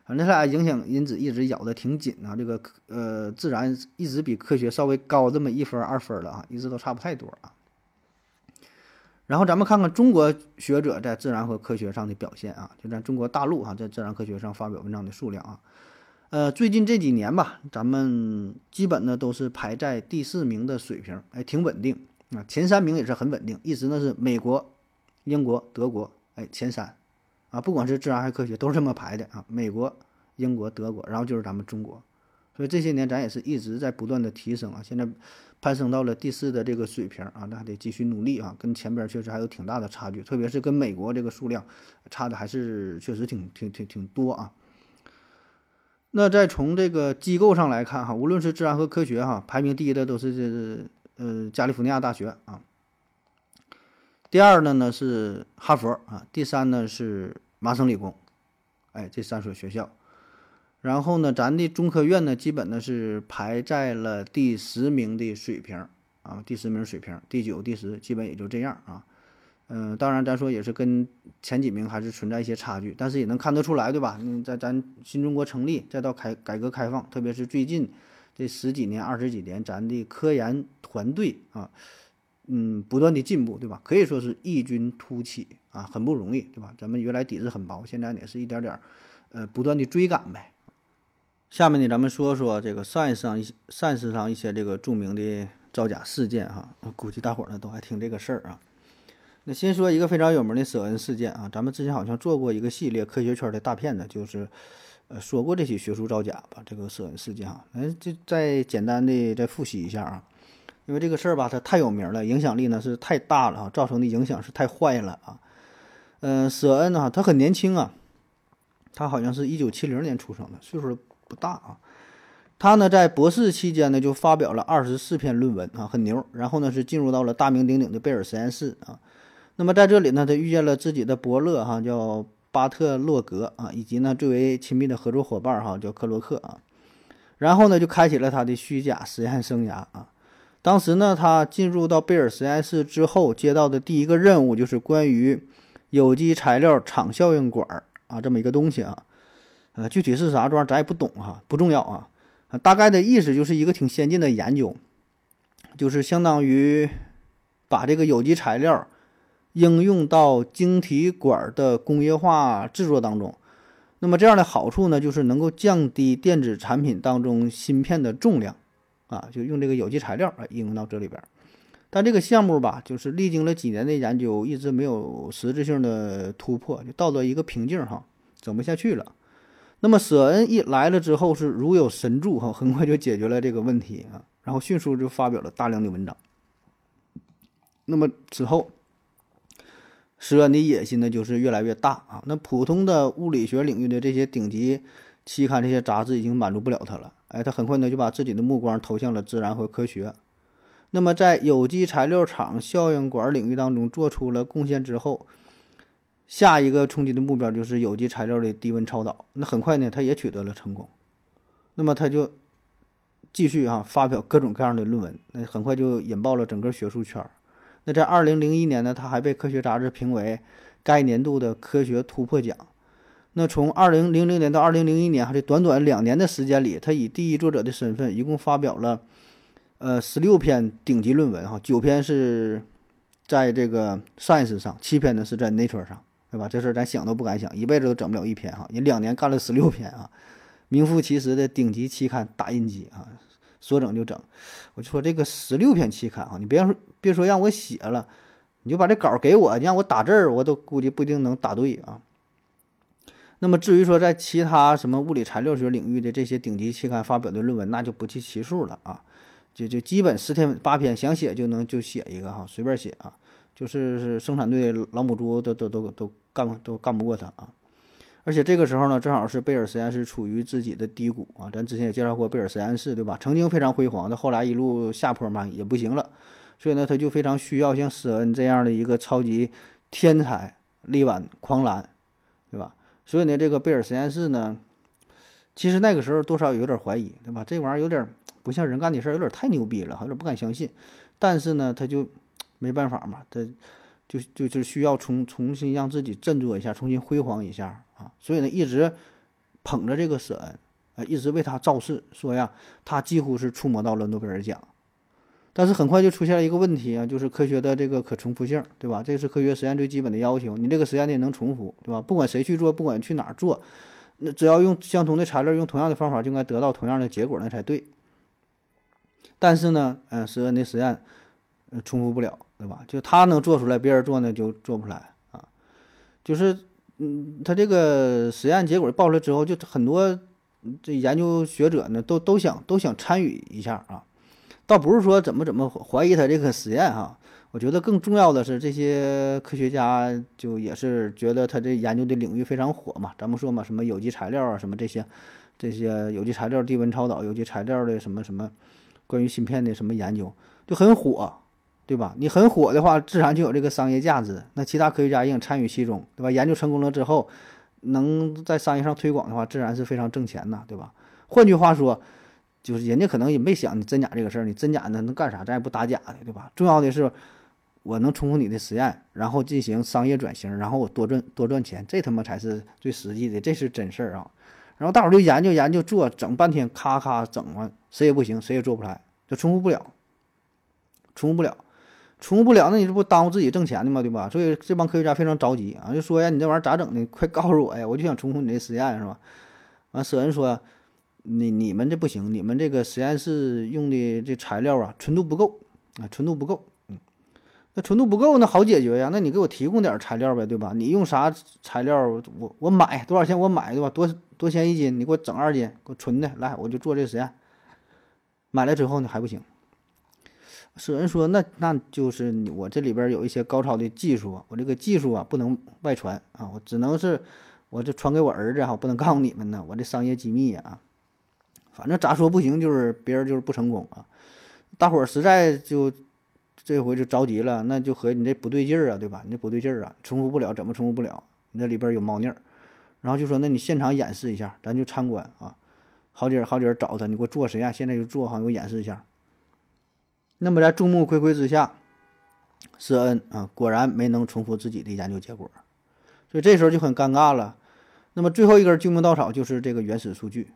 反正他俩影响因子一直咬的挺紧啊。这个呃，自然一直比科学稍微高这么一分二分了啊，一直都差不太多啊。然后咱们看看中国学者在自然和科学上的表现啊，就咱中国大陆哈，在自然科学上发表文章的数量啊，呃，最近这几年吧，咱们基本呢都是排在第四名的水平，哎，挺稳定啊。前三名也是很稳定，一直呢是美国、英国、德国，哎，前三啊，不管是自然还是科学，都是这么排的啊。美国、英国、德国，然后就是咱们中国，所以这些年咱也是一直在不断的提升啊，现在。攀升到了第四的这个水平啊，那还得继续努力啊，跟前边确实还有挺大的差距，特别是跟美国这个数量差的还是确实挺挺挺挺多啊。那再从这个机构上来看哈，无论是自然和科学哈，排名第一的都是这呃加利福尼亚大学啊，第二呢呢是哈佛啊，第三呢是麻省理工，哎，这三所学校。然后呢，咱的中科院呢，基本呢是排在了第十名的水平啊，第十名水平，第九、第十基本也就这样啊。嗯，当然咱说也是跟前几名还是存在一些差距，但是也能看得出来，对吧？嗯，在咱新中国成立，再到开改革开放，特别是最近这十几年、二十几年，咱的科研团队啊，嗯，不断的进步，对吧？可以说是异军突起啊，很不容易，对吧？咱们原来底子很薄，现在也是一点点，呃，不断的追赶呗。下面呢，咱们说说这个 science 上一些 science 上一些这个著名的造假事件哈，估计大伙呢都还听这个事儿啊。那先说一个非常有名的舍恩事件啊，咱们之前好像做过一个系列科学圈的大片子，就是呃说过这些学术造假吧，这个舍恩事件啊，嗯，就再简单的再复习一下啊，因为这个事儿吧，它太有名了，影响力呢是太大了啊，造成的影响是太坏了啊。嗯，舍恩呢，他很年轻啊，他好像是一九七零年出生的，岁数。不大啊，他呢在博士期间呢就发表了二十四篇论文啊，很牛。然后呢是进入到了大名鼎鼎的贝尔实验室啊。那么在这里呢，他遇见了自己的伯乐哈，叫巴特洛格啊，以及呢最为亲密的合作伙伴哈，叫克洛克啊。然后呢就开启了他的虚假实验生涯啊。当时呢他进入到贝尔实验室之后，接到的第一个任务就是关于有机材料场效应管啊这么一个东西啊。呃，具体是啥装咱也不懂哈，不重要啊。大概的意思就是一个挺先进的研究，就是相当于把这个有机材料应用到晶体管的工业化制作当中。那么这样的好处呢，就是能够降低电子产品当中芯片的重量，啊，就用这个有机材料啊应用到这里边。但这个项目吧，就是历经了几年的研究，一直没有实质性的突破，就到了一个瓶颈哈，整不下去了。那么舍恩一来了之后是如有神助哈，(laughs) 很快就解决了这个问题啊，然后迅速就发表了大量的文章。那么之后。施恩的野心呢，就是越来越大啊。那普通的物理学领域的这些顶级期刊、这些杂志已经满足不了他了。哎，他很快呢就把自己的目光投向了自然和科学。那么在有机材料厂效应管领域当中做出了贡献之后，下一个冲击的目标就是有机材料的低温超导。那很快呢，他也取得了成功。那么他就继续啊发表各种各样的论文，那很快就引爆了整个学术圈。那在二零零一年呢，他还被科学杂志评为该年度的科学突破奖。那从二零零零年到二零零一年，还是短短两年的时间里，他以第一作者的身份，一共发表了呃十六篇顶级论文，哈，九篇是在这个 Science 上，七篇呢是在 Nature 上，对吧？这事儿咱想都不敢想，一辈子都整不了一篇哈。人两年干了十六篇啊，名副其实的顶级期刊打印机啊。说整就整，我就说这个十六篇期刊啊，你别说别说让我写了，你就把这稿给我，你让我打字儿，我都估计不一定能打对啊。那么至于说在其他什么物理材料学领域的这些顶级期刊发表的论文，那就不计其数了啊，就就基本十天八篇，想写就能就写一个哈，随便写啊，就是生产队老母猪都都都都干都干不过他啊。而且这个时候呢，正好是贝尔实验室处于自己的低谷啊。咱之前也介绍过贝尔实验室，对吧？曾经非常辉煌，的后来一路下坡嘛，也不行了。所以呢，他就非常需要像舍恩这样的一个超级天才力挽狂澜，对吧？所以呢，这个贝尔实验室呢，其实那个时候多少有点怀疑，对吧？这玩意儿有点不像人干的事儿，有点太牛逼了，有点不敢相信。但是呢，他就没办法嘛，他就就就需要重重新让自己振作一下，重新辉煌一下。所以呢，一直捧着这个舍恩，啊，一直为他造势，说呀，他几乎是触摸到了诺贝尔奖。但是很快就出现了一个问题啊，就是科学的这个可重复性，对吧？这是科学实验最基本的要求，你这个实验得能重复，对吧？不管谁去做，不管去哪儿做，那只要用相同的材料，用同样的方法，就应该得到同样的结果，那才对。但是呢，嗯，舍恩的实验，重复不了，对吧？就他能做出来，别人做呢就做不出来啊，就是。嗯，他这个实验结果报出来之后，就很多这研究学者呢，都都想都想参与一下啊。倒不是说怎么怎么怀疑他这个实验哈，我觉得更重要的是这些科学家就也是觉得他这研究的领域非常火嘛。咱们说嘛，什么有机材料啊，什么这些这些有机材料低温超导、有机材料的什么什么关于芯片的什么研究就很火。对吧？你很火的话，自然就有这个商业价值。那其他科学家也想参与其中，对吧？研究成功了之后，能在商业上推广的话，自然是非常挣钱呐，对吧？换句话说，就是人家可能也没想你真假这个事儿，你真假的能干啥？咱也不打假的，对吧？重要的是我能重复你的实验，然后进行商业转型，然后我多赚多赚钱，这他妈才是最实际的，这是真事儿啊！然后大伙儿就研究研究做，整半天，咔咔整完，谁也不行，谁也做不出来，就重复不了，重复不了。重复不了，那你这不耽误自己挣钱的吗？对吧？所以这帮科学家非常着急啊，就说呀，你这玩意儿咋整的？快告诉我呀！我就想重复你这实验，是吧？完，舍恩说，你你们这不行，你们这个实验室用的这材料啊，纯度不够啊，纯度不够。那纯度不够，那好解决呀。那你给我提供点材料呗，对吧？你用啥材料？我我买多少钱？我买对吧？多多钱一斤？你给我整二斤，给我纯的来，我就做这实验。买来之后呢，还不行。舍人说：“那那就是我这里边有一些高超的技术，我这个技术啊不能外传啊，我只能是我这传给我儿子哈，不能告诉你们呢，我这商业机密啊。反正咋说不行，就是别人就是不成功啊。大伙儿实在就这回就着急了，那就和你这不对劲儿啊，对吧？你这不对劲儿啊，重复不了，怎么重复不了？你这里边有猫腻儿。然后就说，那你现场演示一下，咱就参观啊。好几人好几人找他，你给我做实验，现在就做哈，给我演示一下。”那么在众目睽睽之下，施恩啊果然没能重复自己的研究结果，所以这时候就很尴尬了。那么最后一根救命稻草就是这个原始数据，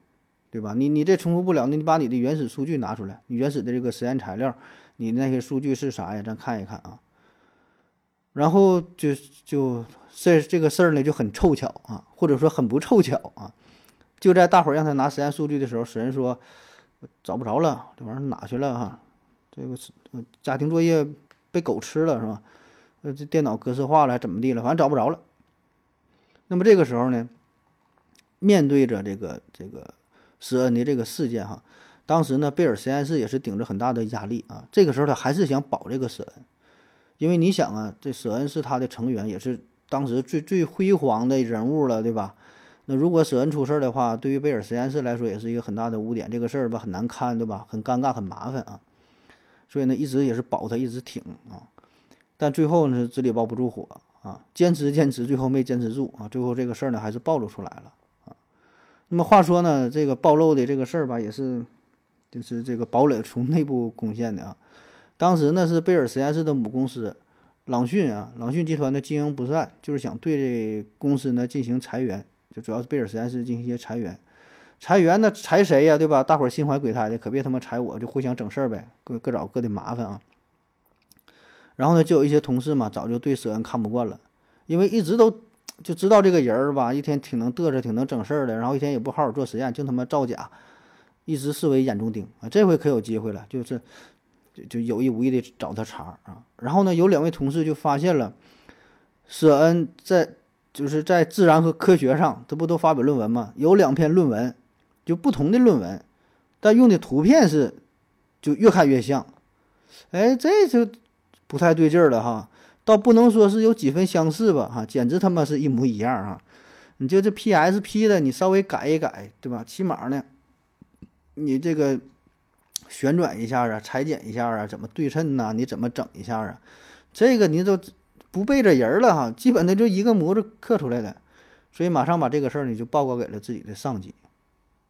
对吧？你你这重复不了，那你把你的原始数据拿出来，你原始的这个实验材料，你那些数据是啥呀？咱看一看啊。然后就就这这个事儿呢就很凑巧啊，或者说很不凑巧啊。就在大伙儿让他拿实验数据的时候，神说找不着了，这玩意儿哪去了哈？这个是家庭作业被狗吃了是吧？呃，这电脑格式化了还，怎么地了？反正找不着了。那么这个时候呢，面对着这个这个施恩的这个事件哈，当时呢贝尔实验室也是顶着很大的压力啊。这个时候他还是想保这个舍恩，因为你想啊，这舍恩是他的成员，也是当时最最辉煌的人物了，对吧？那如果舍恩出事儿的话，对于贝尔实验室来说也是一个很大的污点，这个事儿吧很难看，对吧？很尴尬，很麻烦啊。所以呢，一直也是保他，一直挺啊。但最后呢，纸里包不住火啊，坚持坚持，最后没坚持住啊。最后这个事儿呢，还是暴露出来了啊。那么话说呢，这个暴露的这个事儿吧，也是就是这个堡垒从内部攻陷的啊。当时呢，是贝尔实验室的母公司朗讯啊，朗讯集团的经营不善，就是想对这公司呢进行裁员。就主要是贝尔实验室进行一些裁员，裁员那裁谁呀？对吧？大伙儿心怀鬼胎的，可别他妈裁我，就互相整事儿呗，各各找各的麻烦啊。然后呢，就有一些同事嘛，早就对舍恩看不惯了，因为一直都就知道这个人儿吧，一天挺能嘚瑟，挺能整事儿的，然后一天也不好好做实验，净他妈造假，一直视为眼中钉啊。这回可有机会了，就是就就有意无意的找他茬啊。然后呢，有两位同事就发现了舍恩在。就是在自然和科学上，这不都发表论文吗？有两篇论文，就不同的论文，但用的图片是，就越看越像。哎，这就不太对劲儿了哈。倒不能说是有几分相似吧，哈，简直他妈是一模一样啊！你就这 PSP 的，你稍微改一改，对吧？起码呢，你这个旋转一下啊，裁剪一下啊，怎么对称呐？你怎么整一下啊？这个你都。不背着人了哈，基本的就一个模子刻出来的，所以马上把这个事儿呢就报告给了自己的上级，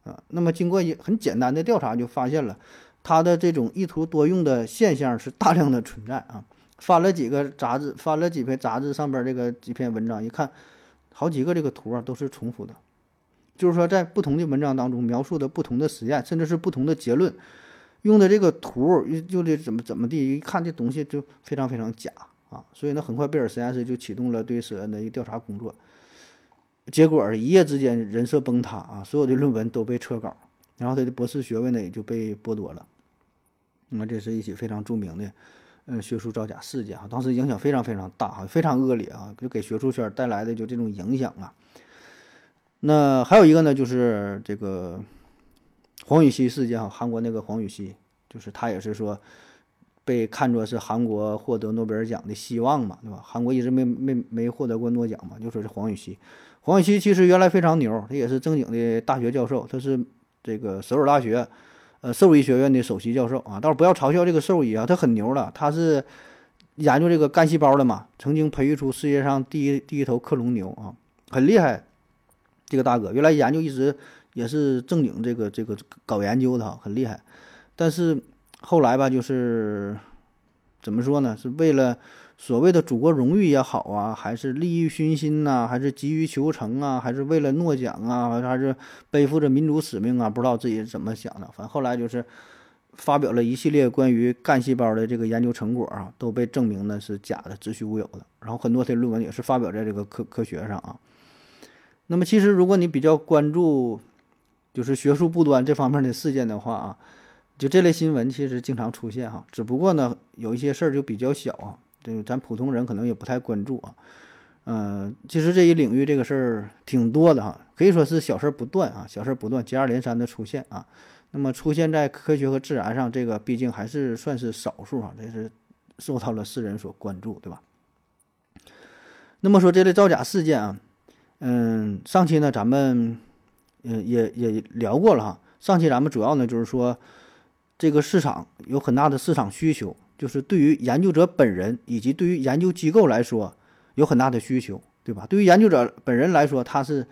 啊，那么经过一很简单的调查，就发现了他的这种一图多用的现象是大量的存在啊。翻了几个杂志，翻了几篇杂志上边这个几篇文章，一看，好几个这个图啊都是重复的，就是说在不同的文章当中描述的不同的实验，甚至是不同的结论，用的这个图又又得怎么怎么地，一看这东西就非常非常假。啊，所以呢，很快贝尔实验室就启动了对舍恩的一个调查工作，结果一夜之间人设崩塌啊，所有的论文都被撤稿，然后他的博士学位呢也就被剥夺了。那么这是一起非常著名的，嗯，学术造假事件啊，当时影响非常非常大啊，非常恶劣啊，就给学术圈带来的就这种影响啊。那还有一个呢，就是这个黄禹锡事件哈，韩国那个黄禹锡，就是他也是说。被看作是韩国获得诺贝尔奖的希望嘛，对吧？韩国一直没没没获得过诺奖嘛，就说是黄禹锡。黄禹锡其实原来非常牛，他也是正经的大学教授，他是这个首尔大学呃兽医学院的首席教授啊。倒是不要嘲笑这个兽医啊，他很牛了，他是研究这个干细胞的嘛，曾经培育出世界上第一第一头克隆牛啊，很厉害。这个大哥原来研究一直也是正经这个这个搞研究的哈，很厉害，但是。后来吧，就是怎么说呢？是为了所谓的祖国荣誉也好啊，还是利益熏心呐，还是急于求成啊，还是为了诺奖啊，还是背负着民族使命啊？不知道自己怎么想的。反正后来就是发表了一系列关于干细胞的这个研究成果啊，都被证明呢是假的，子虚乌有的。然后很多的论文也是发表在这个科科学上啊。那么其实如果你比较关注就是学术不端这方面的事件的话啊。就这类新闻其实经常出现哈，只不过呢，有一些事儿就比较小啊，这咱普通人可能也不太关注啊。嗯，其实这一领域这个事儿挺多的哈，可以说是小事不断啊，小事不断，接二连三的出现啊。那么出现在科学和自然上，这个毕竟还是算是少数啊，这是受到了世人所关注，对吧？那么说这类造假事件啊，嗯，上期呢咱们嗯也也聊过了哈，上期咱们主要呢就是说。这个市场有很大的市场需求，就是对于研究者本人以及对于研究机构来说有很大的需求，对吧？对于研究者本人来说，他是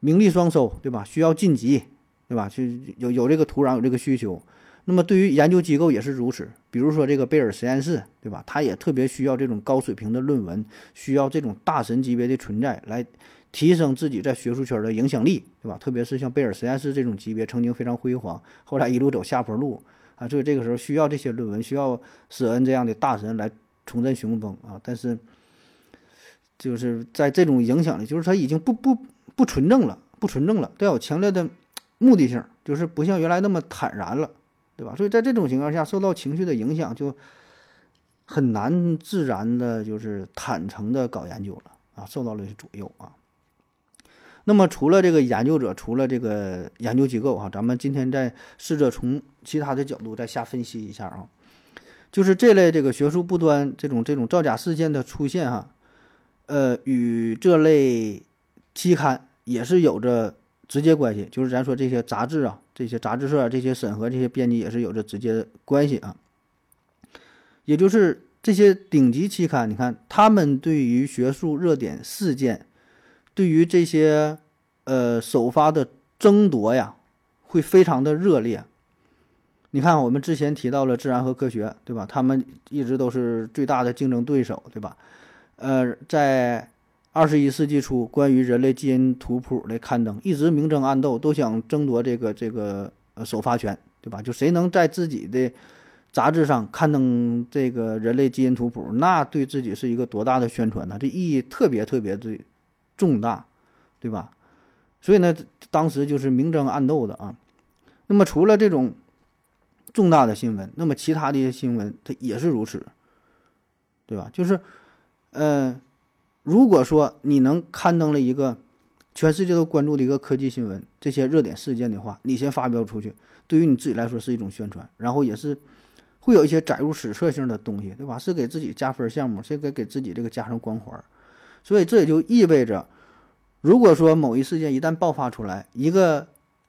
名利双收，对吧？需要晋级，对吧？去有有这个土壤，有这个需求。那么对于研究机构也是如此，比如说这个贝尔实验室，对吧？他也特别需要这种高水平的论文，需要这种大神级别的存在来。提升自己在学术圈的影响力，对吧？特别是像贝尔实验室这种级别，曾经非常辉煌，后来一路走下坡路，啊，所以这个时候需要这些论文，需要舍恩这样的大神来重振雄风啊。但是，就是在这种影响里，就是他已经不不不纯正了，不纯正了，带有强烈的目的性，就是不像原来那么坦然了，对吧？所以在这种情况下，受到情绪的影响，就很难自然的，就是坦诚的搞研究了啊，受到了左右啊。那么除了这个研究者，除了这个研究机构哈，咱们今天再试着从其他的角度再下分析一下啊，就是这类这个学术不端这种这种造假事件的出现哈，呃，与这类期刊也是有着直接关系，就是咱说这些杂志啊，这些杂志社这些审核这些编辑也是有着直接关系啊，也就是这些顶级期刊，你看他们对于学术热点事件。对于这些，呃，首发的争夺呀，会非常的热烈。你看，我们之前提到了《自然》和《科学》，对吧？他们一直都是最大的竞争对手，对吧？呃，在二十一世纪初，关于人类基因图谱的刊登一直明争暗斗，都想争夺这个这个呃首发权，对吧？就谁能在自己的杂志上刊登这个人类基因图谱，那对自己是一个多大的宣传呢？这意义特别特别的。重大，对吧？所以呢，当时就是明争暗斗的啊。那么除了这种重大的新闻，那么其他的一些新闻它也是如此，对吧？就是，呃，如果说你能刊登了一个全世界都关注的一个科技新闻，这些热点事件的话，你先发表出去，对于你自己来说是一种宣传，然后也是会有一些载入史册性的东西，对吧？是给自己加分项目，是给给自己这个加上光环。所以这也就意味着，如果说某一事件一旦爆发出来，一个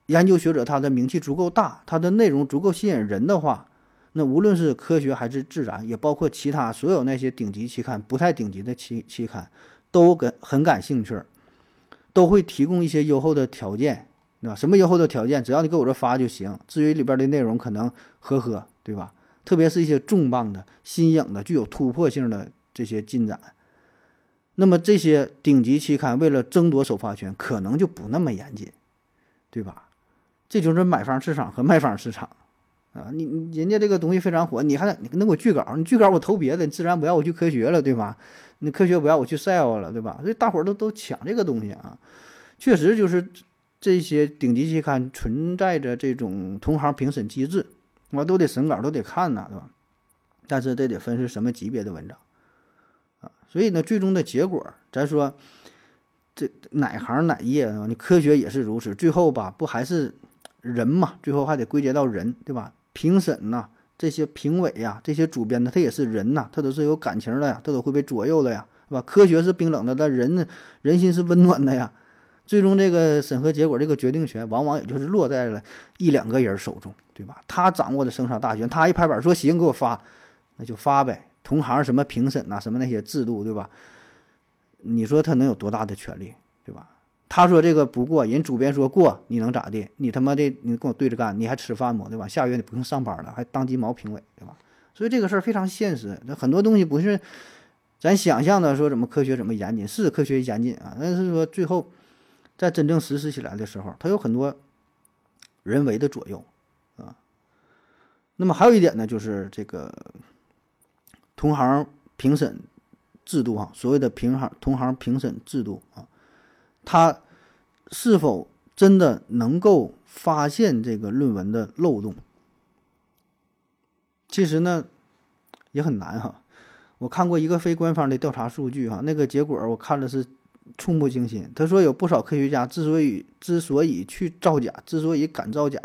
研究学者他的名气足够大，他的内容足够吸引人的话，那无论是科学还是自然，也包括其他所有那些顶级期刊、不太顶级的期期刊，都跟很感兴趣，都会提供一些优厚的条件，对吧？什么优厚的条件？只要你给我这发就行。至于里边的内容，可能呵呵，对吧？特别是一些重磅的、新颖的、具有突破性的这些进展。那么这些顶级期刊为了争夺首发权，可能就不那么严谨，对吧？这就是买方市场和卖方市场啊！你人家这个东西非常火，你还你能给我拒稿？你拒稿我投别的，你自然不要我去科学了，对吧？你科学不要我去 sell 了，对吧？所以大伙儿都都抢这个东西啊！确实就是这些顶级期刊存在着这种同行评审机制，我都得审稿，都得看呐，对吧？但是这得分是什么级别的文章。所以呢，最终的结果，咱说，这哪行哪业啊？你科学也是如此，最后吧，不还是人嘛？最后还得归结到人，对吧？评审呐，这些评委呀，这些主编呢，他也是人呐，他都是有感情的呀，他都会被左右的呀，是吧？科学是冰冷的，但人，人心是温暖的呀。最终这个审核结果，这个决定权，往往也就是落在了一两个人手中，对吧？他掌握的生杀大权，他一拍板说行，给我发，那就发呗。同行什么评审呐，什么那些制度，对吧？你说他能有多大的权利，对吧？他说这个不过，人主编说过，你能咋地？你他妈的，你跟我对着干，你还吃饭吗？对吧？下个月你不用上班了，还当鸡毛评委，对吧？所以这个事儿非常现实，那很多东西不是咱想象的说怎么科学怎么严谨，是科学严谨啊，但是说最后在真正实施起来的时候，它有很多人为的左右啊。那么还有一点呢，就是这个。同行评审制度啊，所谓的平行同行评审制度啊，它是否真的能够发现这个论文的漏洞？其实呢，也很难哈。我看过一个非官方的调查数据哈，那个结果我看了是触目惊心。他说有不少科学家之所以之所以去造假，之所以敢造假，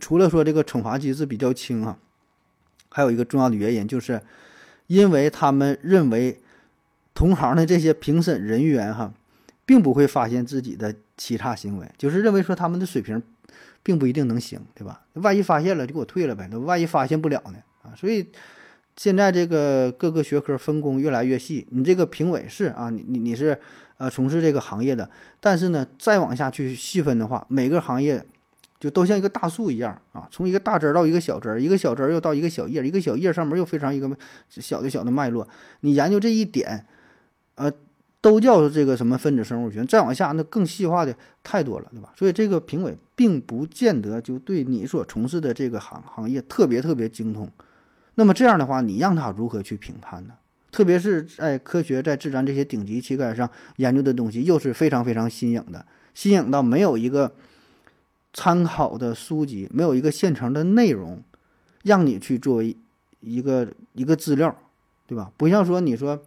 除了说这个惩罚机制比较轻啊。还有一个重要的原因，就是因为他们认为同行的这些评审人员哈，并不会发现自己的欺诈行为，就是认为说他们的水平并不一定能行，对吧？万一发现了就给我退了呗，那万一发现不了呢？啊，所以现在这个各个学科分工越来越细，你这个评委是啊，你你你是呃从事这个行业的，但是呢，再往下去细分的话，每个行业。就都像一个大树一样啊，从一个大枝儿到一个小枝儿，一个小枝儿又到一个小叶，一个小叶上面又非常一个小的小的脉络。你研究这一点，呃，都叫这个什么分子生物学，再往下那更细化的太多了，对吧？所以这个评委并不见得就对你所从事的这个行行业特别特别精通。那么这样的话，你让他如何去评判呢？特别是在科学、在自然这些顶级期刊上研究的东西，又是非常非常新颖的，新颖到没有一个参考的书籍，没有一个现成的内容，让你去作为一个一个资料，对吧？不像说你说。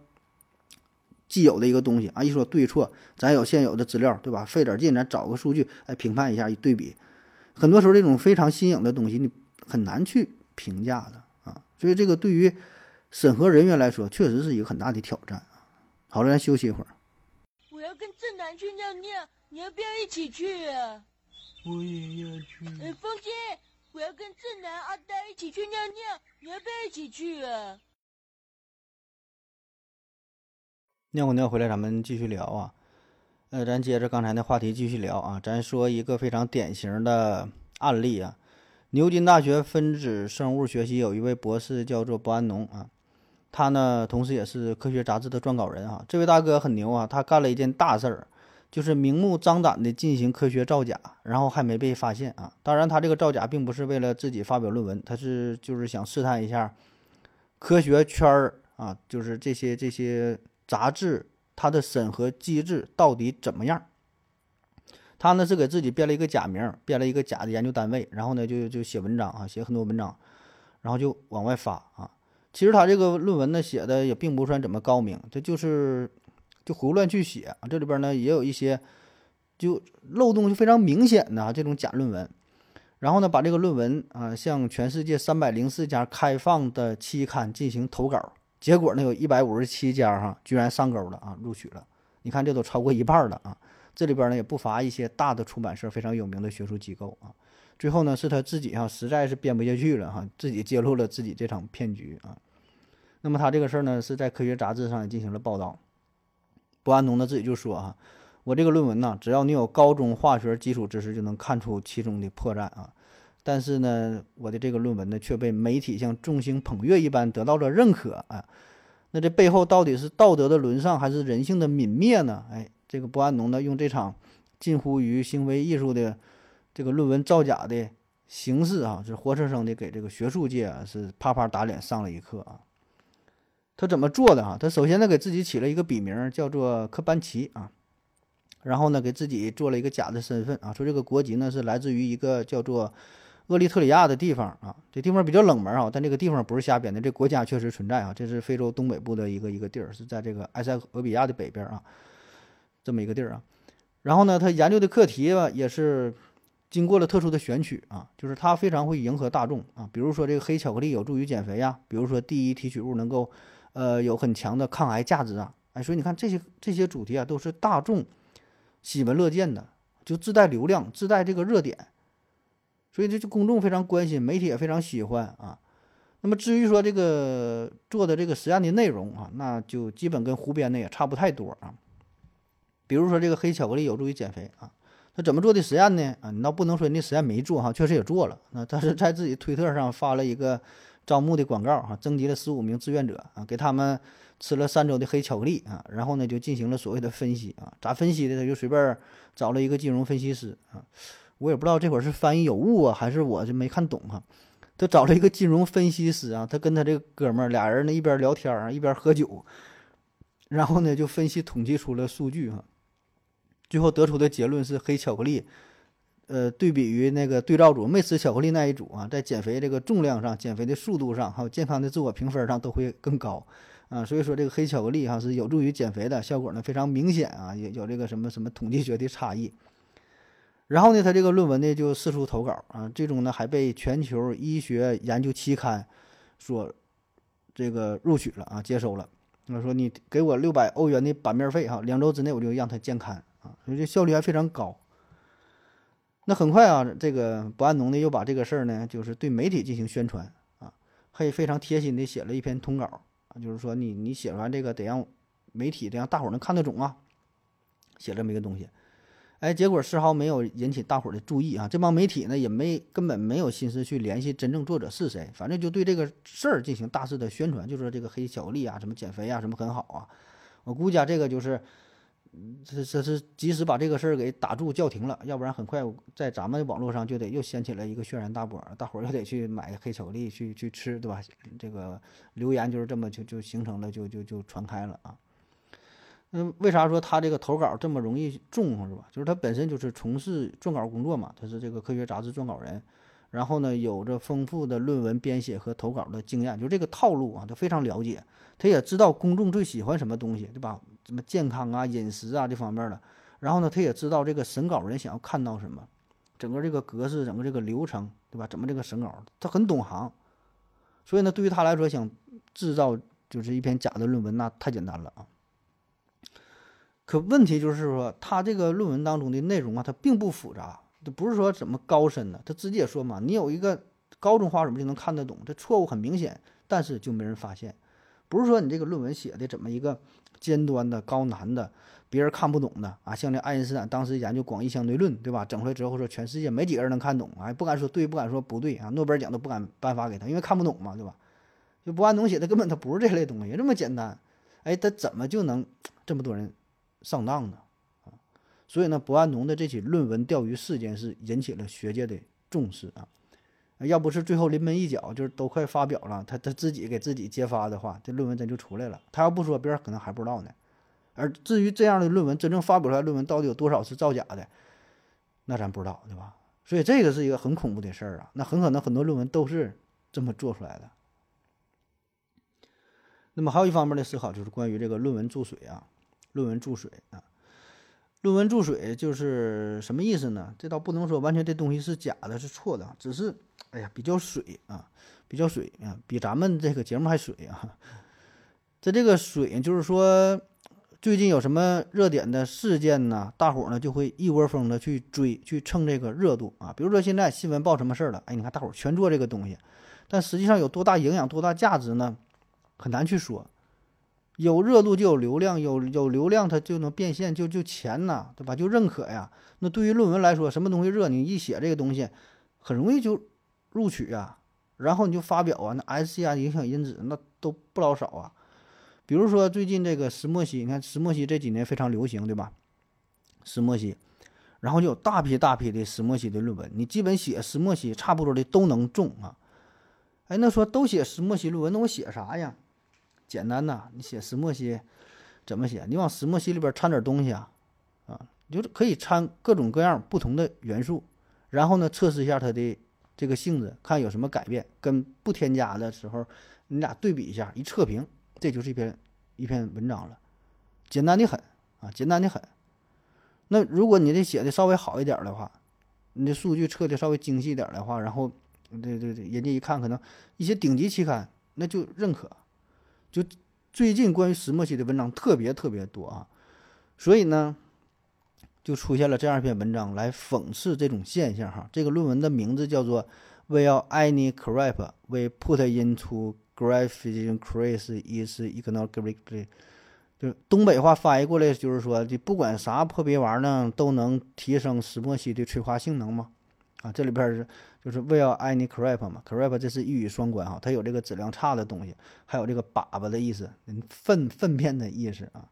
既有的一个东西啊，一说对错，咱有现有的资料，对吧？费点劲，咱找个数据来评判一下，一对比。很多时候，这种非常新颖的东西，你很难去评价的啊。所以，这个对于审核人员来说，确实是一个很大的挑战好了，咱休息一会儿。我要跟正南去尿尿，你要不要一起去啊？我也要去。哎，风姐，我要跟正南、阿呆一起去尿尿，你要不要一起去啊？尿过尿回来，咱们继续聊啊。呃，咱接着刚才那话题继续聊啊。咱说一个非常典型的案例啊。牛津大学分子生物学系有一位博士叫做博安农啊，他呢同时也是科学杂志的撰稿人啊。这位大哥很牛啊，他干了一件大事儿，就是明目张胆的进行科学造假，然后还没被发现啊。当然，他这个造假并不是为了自己发表论文，他是就是想试探一下科学圈儿啊，就是这些这些。杂志它的审核机制到底怎么样？他呢是给自己编了一个假名，编了一个假的研究单位，然后呢就就写文章啊，写很多文章，然后就往外发啊。其实他这个论文呢写的也并不算怎么高明，这就是就胡乱去写啊。这里边呢也有一些就漏洞就非常明显的啊这种假论文，然后呢把这个论文啊向全世界三百零四家开放的期刊进行投稿。结果呢，有一百五十七家哈，居然上钩了啊，录取了。你看，这都超过一半了啊。这里边呢，也不乏一些大的出版社，非常有名的学术机构啊。最后呢，是他自己哈，实在是编不下去了哈，自己揭露了自己这场骗局啊。那么他这个事儿呢，是在科学杂志上也进行了报道。博安农呢自己就说哈，我这个论文呢，只要你有高中化学基础知识，就能看出其中的破绽啊。但是呢，我的这个论文呢却被媒体像众星捧月一般得到了认可啊。那这背后到底是道德的沦丧还是人性的泯灭呢？哎，这个博安农呢用这场近乎于行为艺术的这个论文造假的形式啊，是活生生的给这个学术界啊是啪啪打脸上了一课啊。他怎么做的啊？他首先呢给自己起了一个笔名叫做科班奇啊，然后呢给自己做了一个假的身份啊，说这个国籍呢是来自于一个叫做。厄立特里亚的地方啊，这地方比较冷门啊，但这个地方不是瞎编的，这国家确实存在啊。这是非洲东北部的一个一个地儿，是在这个埃塞俄比亚的北边啊，这么一个地儿啊。然后呢，他研究的课题吧，也是经过了特殊的选取啊，就是他非常会迎合大众啊。比如说这个黑巧克力有助于减肥呀，比如说第一提取物能够呃有很强的抗癌价值啊。哎，所以你看这些这些主题啊，都是大众喜闻乐见的，就自带流量，自带这个热点。所以这就公众非常关心，媒体也非常喜欢啊。那么至于说这个做的这个实验的内容啊，那就基本跟胡编的也差不太多啊。比如说这个黑巧克力有助于减肥啊，他怎么做的实验呢？啊，你倒不能说那实验没做哈，确实也做了。那他是在自己推特上发了一个招募的广告哈，征集了十五名志愿者啊，给他们吃了三周的黑巧克力啊，然后呢就进行了所谓的分析啊，咋分析的？他就随便找了一个金融分析师啊。我也不知道这会儿是翻译有误啊，还是我就没看懂哈。他找了一个金融分析师啊，他跟他这个哥们儿俩人呢一边聊天啊一边喝酒，然后呢就分析统计出了数据哈。最后得出的结论是黑巧克力，呃，对比于那个对照组没吃巧克力那一组啊，在减肥这个重量上、减肥的速度上，还有健康的自我评分上都会更高啊。所以说这个黑巧克力哈是有助于减肥的，效果呢非常明显啊，有有这个什么什么统计学的差异。然后呢，他这个论文呢就四处投稿啊，最终呢还被全球医学研究期刊所这个录取了啊，接收了。他说你给我六百欧元的版面费哈，两周之内我就让他建刊啊，所以这效率还非常高。那很快啊，这个博安农呢又把这个事儿呢，就是对媒体进行宣传啊，还非常贴心的写了一篇通稿啊，就是说你你写完这个得让媒体得让大伙儿能看得懂啊，写这么一个东西。哎，结果丝毫没有引起大伙儿的注意啊！这帮媒体呢，也没根本没有心思去联系真正作者是谁，反正就对这个事儿进行大肆的宣传，就说这个黑巧克力啊，什么减肥啊，什么很好啊。我估计啊，这个就是这这是及时把这个事儿给打住叫停了，要不然很快在咱们网络上就得又掀起了一个轩然大波，大伙儿又得去买黑巧克力去去吃，对吧？这个流言就是这么就就形成了，就就就传开了啊。嗯，为啥说他这个投稿这么容易中是吧？就是他本身就是从事撰稿工作嘛，他是这个科学杂志撰稿人，然后呢有着丰富的论文编写和投稿的经验，就这个套路啊，他非常了解，他也知道公众最喜欢什么东西，对吧？什么健康啊、饮食啊这方面的，然后呢，他也知道这个审稿人想要看到什么，整个这个格式、整个这个流程，对吧？怎么这个审稿，他很懂行，所以呢，对于他来说，想制造就是一篇假的论文，那太简单了啊。可问题就是说，他这个论文当中的内容啊，它并不复杂，这不是说怎么高深的。他自己也说嘛，你有一个高中话怎么就能看得懂？这错误很明显，但是就没人发现。不是说你这个论文写的怎么一个尖端的、高难的，别人看不懂的啊？像这爱因斯坦当时研究广义相对论，对吧？整出来之后说全世界没几个人能看懂，啊，不敢说对，不敢说不对啊，诺贝尔奖都不敢颁发给他，因为看不懂嘛，对吧？就不按农写的，根本他不是这类东西，这么简单，哎，他怎么就能这么多人？上当呢啊，所以呢，博安农的这起论文钓鱼事件是引起了学界的重视啊。要不是最后临门一脚，就是都快发表了，他他自己给自己揭发的话，这论文真就出来了。他要不说，别人可能还不知道呢。而至于这样的论文真正发表出来，论文到底有多少是造假的，那咱不知道，对吧？所以这个是一个很恐怖的事儿啊。那很可能很多论文都是这么做出来的。那么还有一方面的思考，就是关于这个论文注水啊。论文注水啊，论文注水就是什么意思呢？这倒不能说完全这东西是假的，是错的，只是哎呀比较水啊，比较水啊，比咱们这个节目还水啊。(laughs) 这这个水就是说，最近有什么热点的事件呢？大伙呢就会一窝蜂的去追，去蹭这个热度啊。比如说现在新闻报什么事儿了，哎，你看大伙全做这个东西，但实际上有多大营养、多大价值呢？很难去说。有热度就有流量，有有流量它就能变现，就就钱呐，对吧？就认可呀。那对于论文来说，什么东西热，你一写这个东西，很容易就录取啊，然后你就发表啊，那 SCI 影响因子那都不老少啊。比如说最近这个石墨烯，你看石墨烯这几年非常流行，对吧？石墨烯，然后就有大批大批的石墨烯的论文，你基本写石墨烯差不多的都能中啊。哎，那说都写石墨烯论文，那我写啥呀？简单呐，你写石墨烯怎么写？你往石墨烯里边掺点东西啊，啊，就是可以掺各种各样不同的元素，然后呢测试一下它的这个性质，看有什么改变，跟不添加的时候你俩对比一下，一测评，这就是一篇一篇文章了，简单的很啊，简单的很。那如果你这写的稍微好一点的话，你的数据测的稍微精细点的话，然后对对对，人家一看可能一些顶级期刊那就认可。就最近关于石墨烯的文章特别特别多啊，所以呢，就出现了这样一篇文章来讽刺这种现象哈。这个论文的名字叫做 “Will any crap we put into graphene increase is economically”，就东北话翻译过来就是说，就不管啥破逼玩意儿呢，都能提升石墨烯的催化性能吗？啊，这里边是。就是 will any crap 嘛，crap 这是一语双关哈，它有这个质量差的东西，还有这个粑粑的意思，粪粪便的意思啊。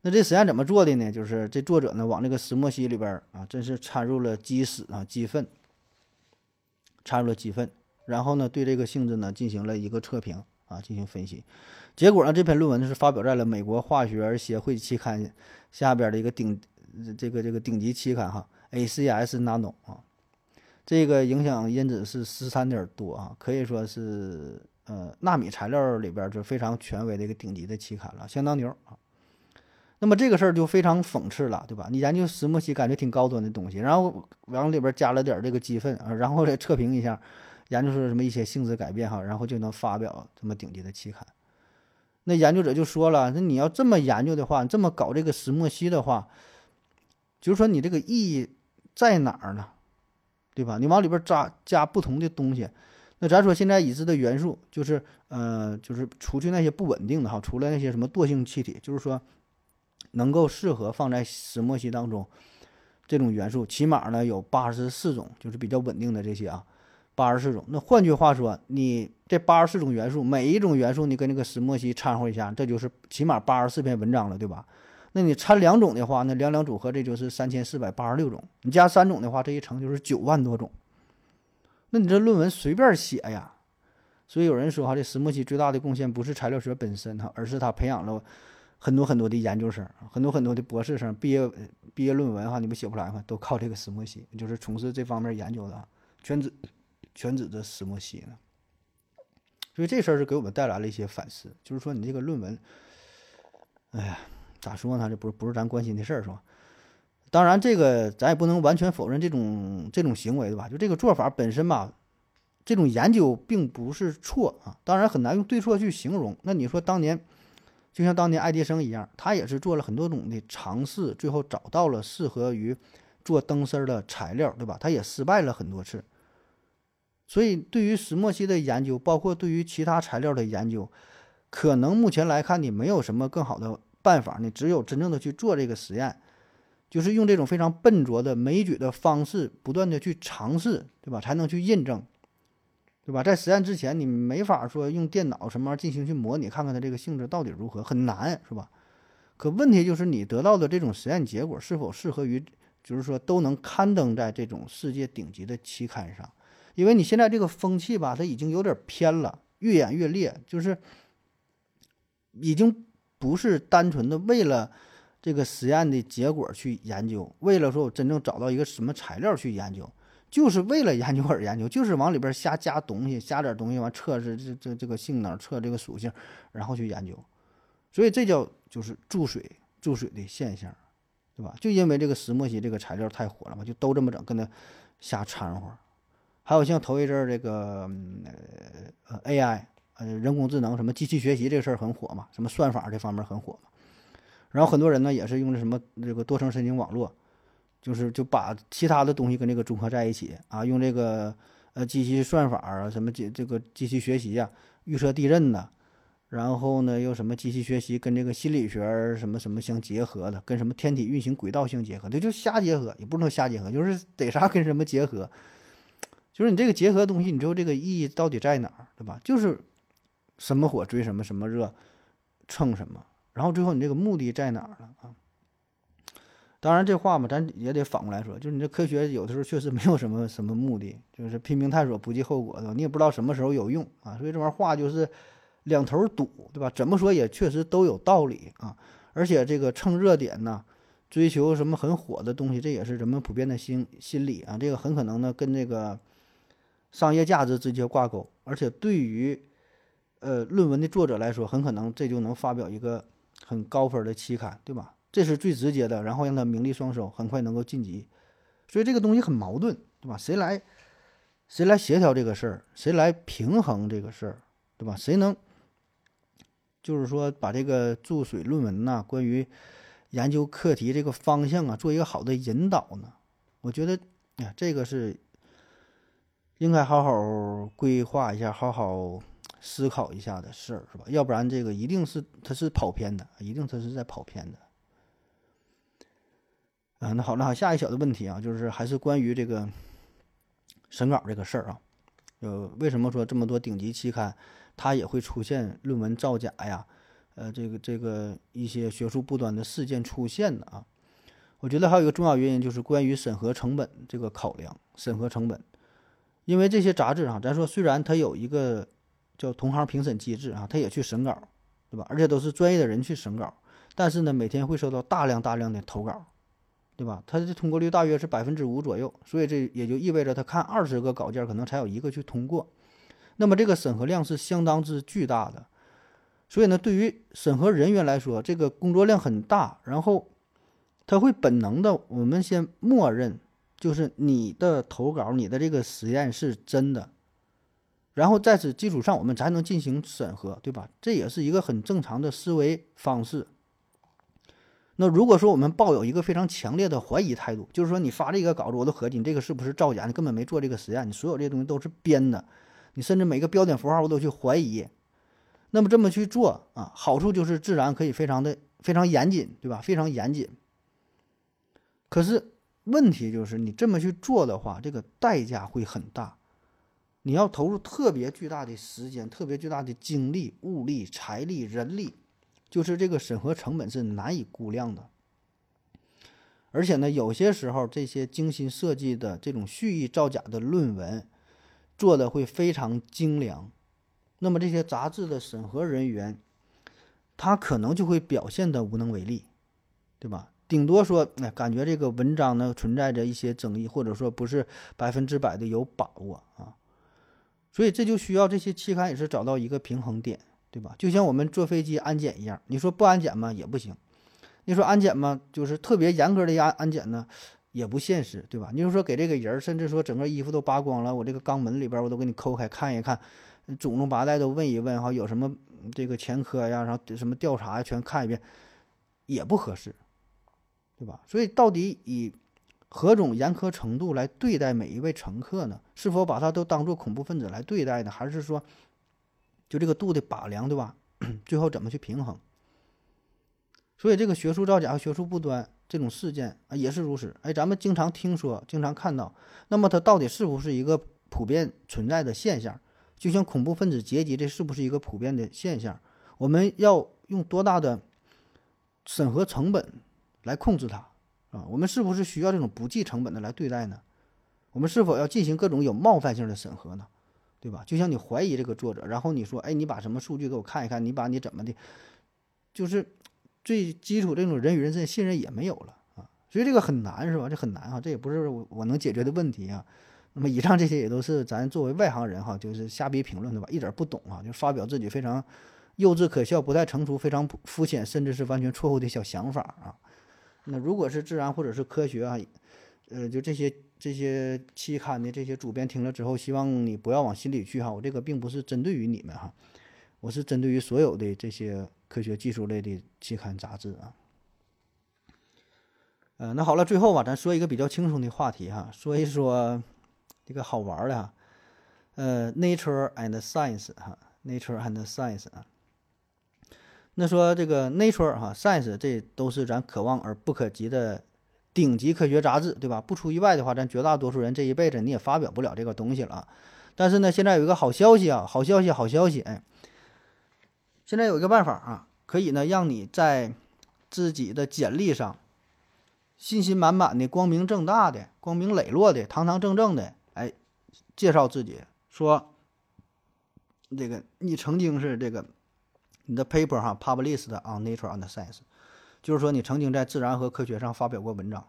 那这实验怎么做的呢？就是这作者呢往这个石墨烯里边啊，真是掺入了鸡屎啊、鸡粪，掺入了鸡粪，然后呢对这个性质呢进行了一个测评啊，进行分析。结果呢这篇论文是发表在了美国化学协会期刊下边的一个顶这个这个顶级期刊哈，ACS Nano 啊。这个影响因子是十三点多啊，可以说是呃纳米材料里边就非常权威的一个顶级的期刊了，相当牛啊。那么这个事儿就非常讽刺了，对吧？你研究石墨烯感觉挺高端的东西，然后往里边加了点这个鸡粪啊，然后再测评一下，研究出什么一些性质改变哈，然后就能发表这么顶级的期刊。那研究者就说了，那你要这么研究的话，这么搞这个石墨烯的话，就是说你这个意义在哪儿呢？对吧？你往里边加加不同的东西，那咱说现在已知的元素就是，呃，就是除去那些不稳定的哈，除了那些什么惰性气体，就是说能够适合放在石墨烯当中这种元素，起码呢有八十四种，就是比较稳定的这些啊，八十四种。那换句话说，你这八十四种元素，每一种元素你跟那个石墨烯掺和一下，这就是起码八十四篇文章了，对吧？那你掺两种的话，那两两组合这就是三千四百八十六种。你加三种的话，这一乘就是九万多种。那你这论文随便写呀。所以有人说哈，这石墨烯最大的贡献不是材料学本身哈，而是它培养了很多很多的研究生，很多很多的博士生毕业毕业论文哈，你不写不来吗？都靠这个石墨烯，就是从事这方面研究的，全指全指着石墨烯呢。所以这事儿是给我们带来了一些反思，就是说你这个论文，哎呀，咋说呢？这不是不是咱关心的事儿是吧？当然，这个咱也不能完全否认这种这种行为对吧？就这个做法本身吧。这种研究并不是错啊，当然很难用对错去形容。那你说当年，就像当年爱迪生一样，他也是做了很多种的尝试，最后找到了适合于做灯丝的材料，对吧？他也失败了很多次。所以，对于石墨烯的研究，包括对于其他材料的研究，可能目前来看，你没有什么更好的办法，你只有真正的去做这个实验，就是用这种非常笨拙的枚举的方式，不断的去尝试，对吧？才能去印证。对吧？在实验之前，你没法说用电脑什么进行去模拟，看看它这个性质到底如何，很难，是吧？可问题就是你得到的这种实验结果是否适合于，就是说都能刊登在这种世界顶级的期刊上？因为你现在这个风气吧，它已经有点偏了，越演越烈，就是已经不是单纯的为了这个实验的结果去研究，为了说我真正找到一个什么材料去研究。就是为了研究而研究，就是往里边瞎加东西，加点东西完测试这这这个性能，测这个属性，然后去研究，所以这叫就是注水注水的现象，对吧？就因为这个石墨烯这个材料太火了嘛，就都这么整，跟它瞎掺和。还有像头一阵儿这个呃 AI 呃人工智能什么机器学习这个事儿很火嘛，什么算法这方面很火嘛，然后很多人呢也是用的什么这个多层神经网络。就是就把其他的东西跟这个综合在一起啊，用这个呃机器算法啊，什么机这个机器学习啊，预测地震的，然后呢又什么机器学习跟这个心理学什么什么相结合的，跟什么天体运行轨道相结合，这就瞎结合，也不能瞎结合，就是得啥跟什么结合，就是你这个结合东西，你知道这个意义到底在哪儿，对吧？就是什么火追什么，什么热蹭什么，然后最后你这个目的在哪儿了啊？当然，这话嘛，咱也得反过来说，就是你这科学有的时候确实没有什么什么目的，就是拼命探索，不计后果，的？你也不知道什么时候有用啊，所以这玩意儿话就是两头堵，对吧？怎么说也确实都有道理啊。而且这个蹭热点呢，追求什么很火的东西，这也是人们普遍的心心理啊。这个很可能呢跟这个商业价值直接挂钩，而且对于呃论文的作者来说，很可能这就能发表一个很高分的期刊，对吧？这是最直接的，然后让他名利双收，很快能够晋级，所以这个东西很矛盾，对吧？谁来，谁来协调这个事儿？谁来平衡这个事儿，对吧？谁能，就是说把这个注水论文呐，关于研究课题这个方向啊，做一个好的引导呢？我觉得，呀，这个是应该好好规划一下，好好思考一下的事儿，是吧？要不然这个一定是它是跑偏的，一定它是在跑偏的。啊，那好，那好，下一小的问题啊，就是还是关于这个审稿这个事儿啊，呃，为什么说这么多顶级期刊它也会出现论文造假呀？呃，这个这个一些学术不端的事件出现的啊？我觉得还有一个重要原因就是关于审核成本这个考量，审核成本，因为这些杂志啊，咱说虽然它有一个叫同行评审机制啊，他也去审稿，对吧？而且都是专业的人去审稿，但是呢，每天会收到大量大量的投稿。对吧？它的通过率大约是百分之五左右，所以这也就意味着他看二十个稿件，可能才有一个去通过。那么这个审核量是相当之巨大的，所以呢，对于审核人员来说，这个工作量很大。然后他会本能的，我们先默认就是你的投稿，你的这个实验是真的，然后在此基础上，我们才能进行审核，对吧？这也是一个很正常的思维方式。那如果说我们抱有一个非常强烈的怀疑态度，就是说你发这个稿子，我都合计你这个是不是造假？你根本没做这个实验，你所有这些东西都是编的，你甚至每个标点符号我都去怀疑。那么这么去做啊，好处就是自然可以非常的非常严谨，对吧？非常严谨。可是问题就是你这么去做的话，这个代价会很大，你要投入特别巨大的时间、特别巨大的精力、物力、财力、人力。就是这个审核成本是难以估量的。而且呢，有些时候这些精心设计的这种蓄意造假的论文，做的会非常精良，那么这些杂志的审核人员，他可能就会表现的无能为力，对吧？顶多说，哎，感觉这个文章呢存在着一些争议，或者说不是百分之百的有把握啊。所以这就需要这些期刊也是找到一个平衡点，对吧？就像我们坐飞机安检一样，你说不安检吗？也不行。你说安检吗？就是特别严格的安安检呢，也不现实，对吧？你就说给这个人，甚至说整个衣服都扒光了，我这个肛门里边我都给你抠开看一看，祖宗八代都问一问哈，有什么这个前科呀，然后什么调查呀，全看一遍，也不合适，对吧？所以到底以何种严苛程度来对待每一位乘客呢？是否把他都当做恐怖分子来对待呢？还是说就这个度的把量，对吧？(clears throat) 最后怎么去平衡？所以，这个学术造假和学术不端这种事件啊，也是如此。哎，咱们经常听说，经常看到，那么它到底是不是一个普遍存在的现象？就像恐怖分子阶级，这是不是一个普遍的现象？我们要用多大的审核成本来控制它啊？我们是不是需要这种不计成本的来对待呢？我们是否要进行各种有冒犯性的审核呢？对吧？就像你怀疑这个作者，然后你说，哎，你把什么数据给我看一看，你把你怎么的，就是。最基础这种人与人之间信任也没有了啊，所以这个很难是吧？这很难啊，这也不是我我能解决的问题啊。那么以上这些也都是咱作为外行人哈，就是瞎逼评论对吧？一点不懂啊，就发表自己非常幼稚可笑、不太成熟、非常肤浅，甚至是完全错误的小想法啊。那如果是自然或者是科学啊，呃，就这些这些期刊的这些主编听了之后，希望你不要往心里去哈。我这个并不是针对于你们哈，我是针对于所有的这些。科学技术类的期刊杂志啊，呃，那好了，最后吧，咱说一个比较轻松的话题哈，说一说这个好玩的哈，呃，Nature and Science 哈，Nature and Science 啊，那说这个 Nature 哈，Science 这都是咱可望而不可及的顶级科学杂志，对吧？不出意外的话，咱绝大多数人这一辈子你也发表不了这个东西了。但是呢，现在有一个好消息啊，好消息，好消息，哎。现在有一个办法啊，可以呢让你在自己的简历上信心满满的、光明正大的、光明磊落的、堂堂正正的，哎，介绍自己，说这个你曾经是这个你的 paper 哈 published on Nature and Science，就是说你曾经在自然和科学上发表过文章，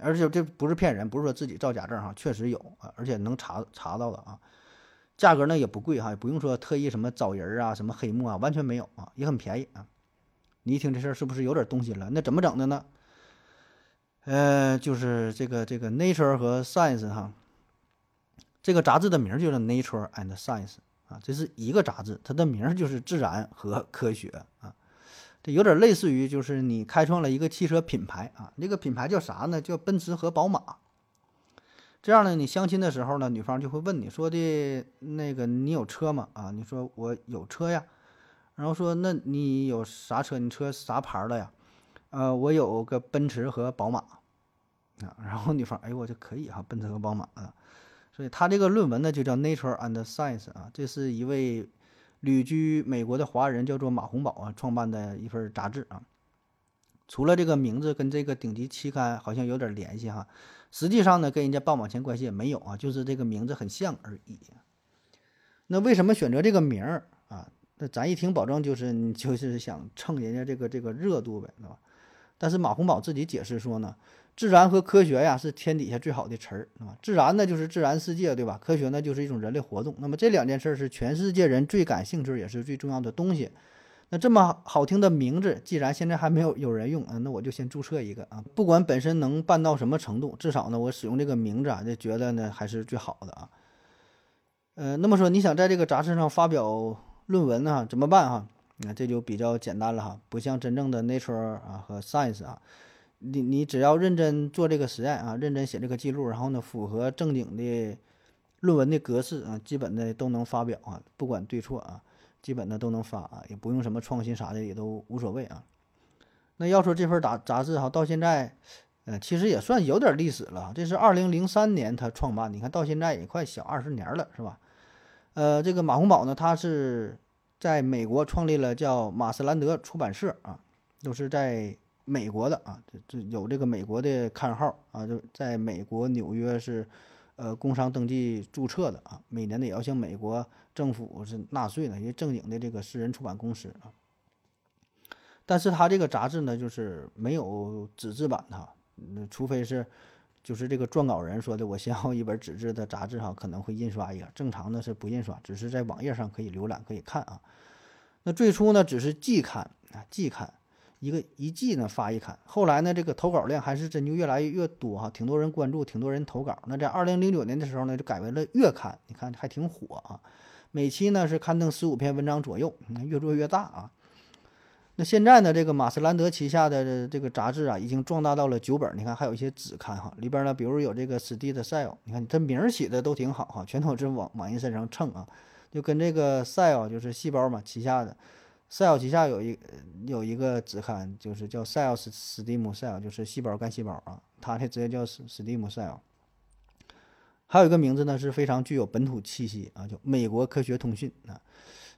而且这不是骗人，不是说自己造假证哈，确实有啊，而且能查查到的啊。价格呢也不贵哈，也不用说特意什么找人啊，什么黑幕啊，完全没有啊，也很便宜啊。你一听这事儿是不是有点动心了？那怎么整的呢？呃，就是这个这个 Nature 和 Science 哈，这个杂志的名就叫 Nature and Science 啊，这是一个杂志，它的名儿就是自然和科学啊。这有点类似于就是你开创了一个汽车品牌啊，那个品牌叫啥呢？叫奔驰和宝马。这样呢，你相亲的时候呢，女方就会问你说的那个你有车吗？啊，你说我有车呀，然后说那你有啥车？你车啥牌的呀？呃，我有个奔驰和宝马啊。然后女方哎呦，我就可以哈，奔驰和宝马啊。所以他这个论文呢就叫《Nature and Science》啊，这是一位旅居美国的华人叫做马洪宝啊创办的一份杂志啊。除了这个名字跟这个顶级期刊好像有点联系哈。实际上呢，跟人家半毛钱关系也没有啊，就是这个名字很像而已。那为什么选择这个名儿啊？那咱一听，保证就是你就是想蹭人家这个这个热度呗，是吧？但是马洪宝自己解释说呢，自然和科学呀是天底下最好的词儿，啊，自然呢就是自然世界，对吧？科学呢就是一种人类活动。那么这两件事是全世界人最感兴趣也是最重要的东西。那这么好听的名字，既然现在还没有有人用啊，那我就先注册一个啊。不管本身能办到什么程度，至少呢，我使用这个名字啊，就觉得呢还是最好的啊。呃，那么说你想在这个杂志上发表论文呢，怎么办哈？那这就比较简单了哈，不像真正的 Nature 啊和 Science 啊，你你只要认真做这个实验啊，认真写这个记录，然后呢符合正经的论文的格式啊，基本的都能发表啊，不管对错啊。基本的都能发啊，也不用什么创新啥的，也都无所谓啊。那要说这份杂杂志哈，到现在，呃，其实也算有点历史了。这是二零零三年他创办，你看到现在也快小二十年了，是吧？呃，这个马洪宝呢，他是在美国创立了叫马斯兰德出版社啊，都是在美国的啊，这这有这个美国的刊号啊，就在美国纽约是呃工商登记注册的啊，每年呢也要向美国政府是纳税的，因为正经的这个私人出版公司啊。但是他这个杂志呢，就是没有纸质版的，嗯，除非是就是这个撰稿人说的，我先要一本纸质的杂志哈，可能会印刷一个，正常的是不印刷，只是在网页上可以浏览可以看啊。那最初呢，只是季刊啊，季刊一个一季呢发一刊，后来呢，这个投稿量还是真就越来越多哈，挺多人关注，挺多人投稿。那在二零零九年的时候呢，就改为了月刊，你看还挺火啊，每期呢是刊登十五篇文章左右，你看越做越大啊。那现在呢，这个马斯兰德旗下的这个杂志啊，已经壮大到了九本。你看，还有一些纸刊哈，里边呢，比如有这个史蒂的 Cell，你看它名儿起的都挺好哈，全都是往往人身上蹭啊，就跟这个 Cell 就是细胞嘛旗下的，Cell 旗下有一有一个子刊，就是叫 Cell 史史蒂姆 Cell，就是细胞干细胞啊，它的直接叫史史蒂姆 Cell。还有一个名字呢，是非常具有本土气息啊，叫美国科学通讯啊。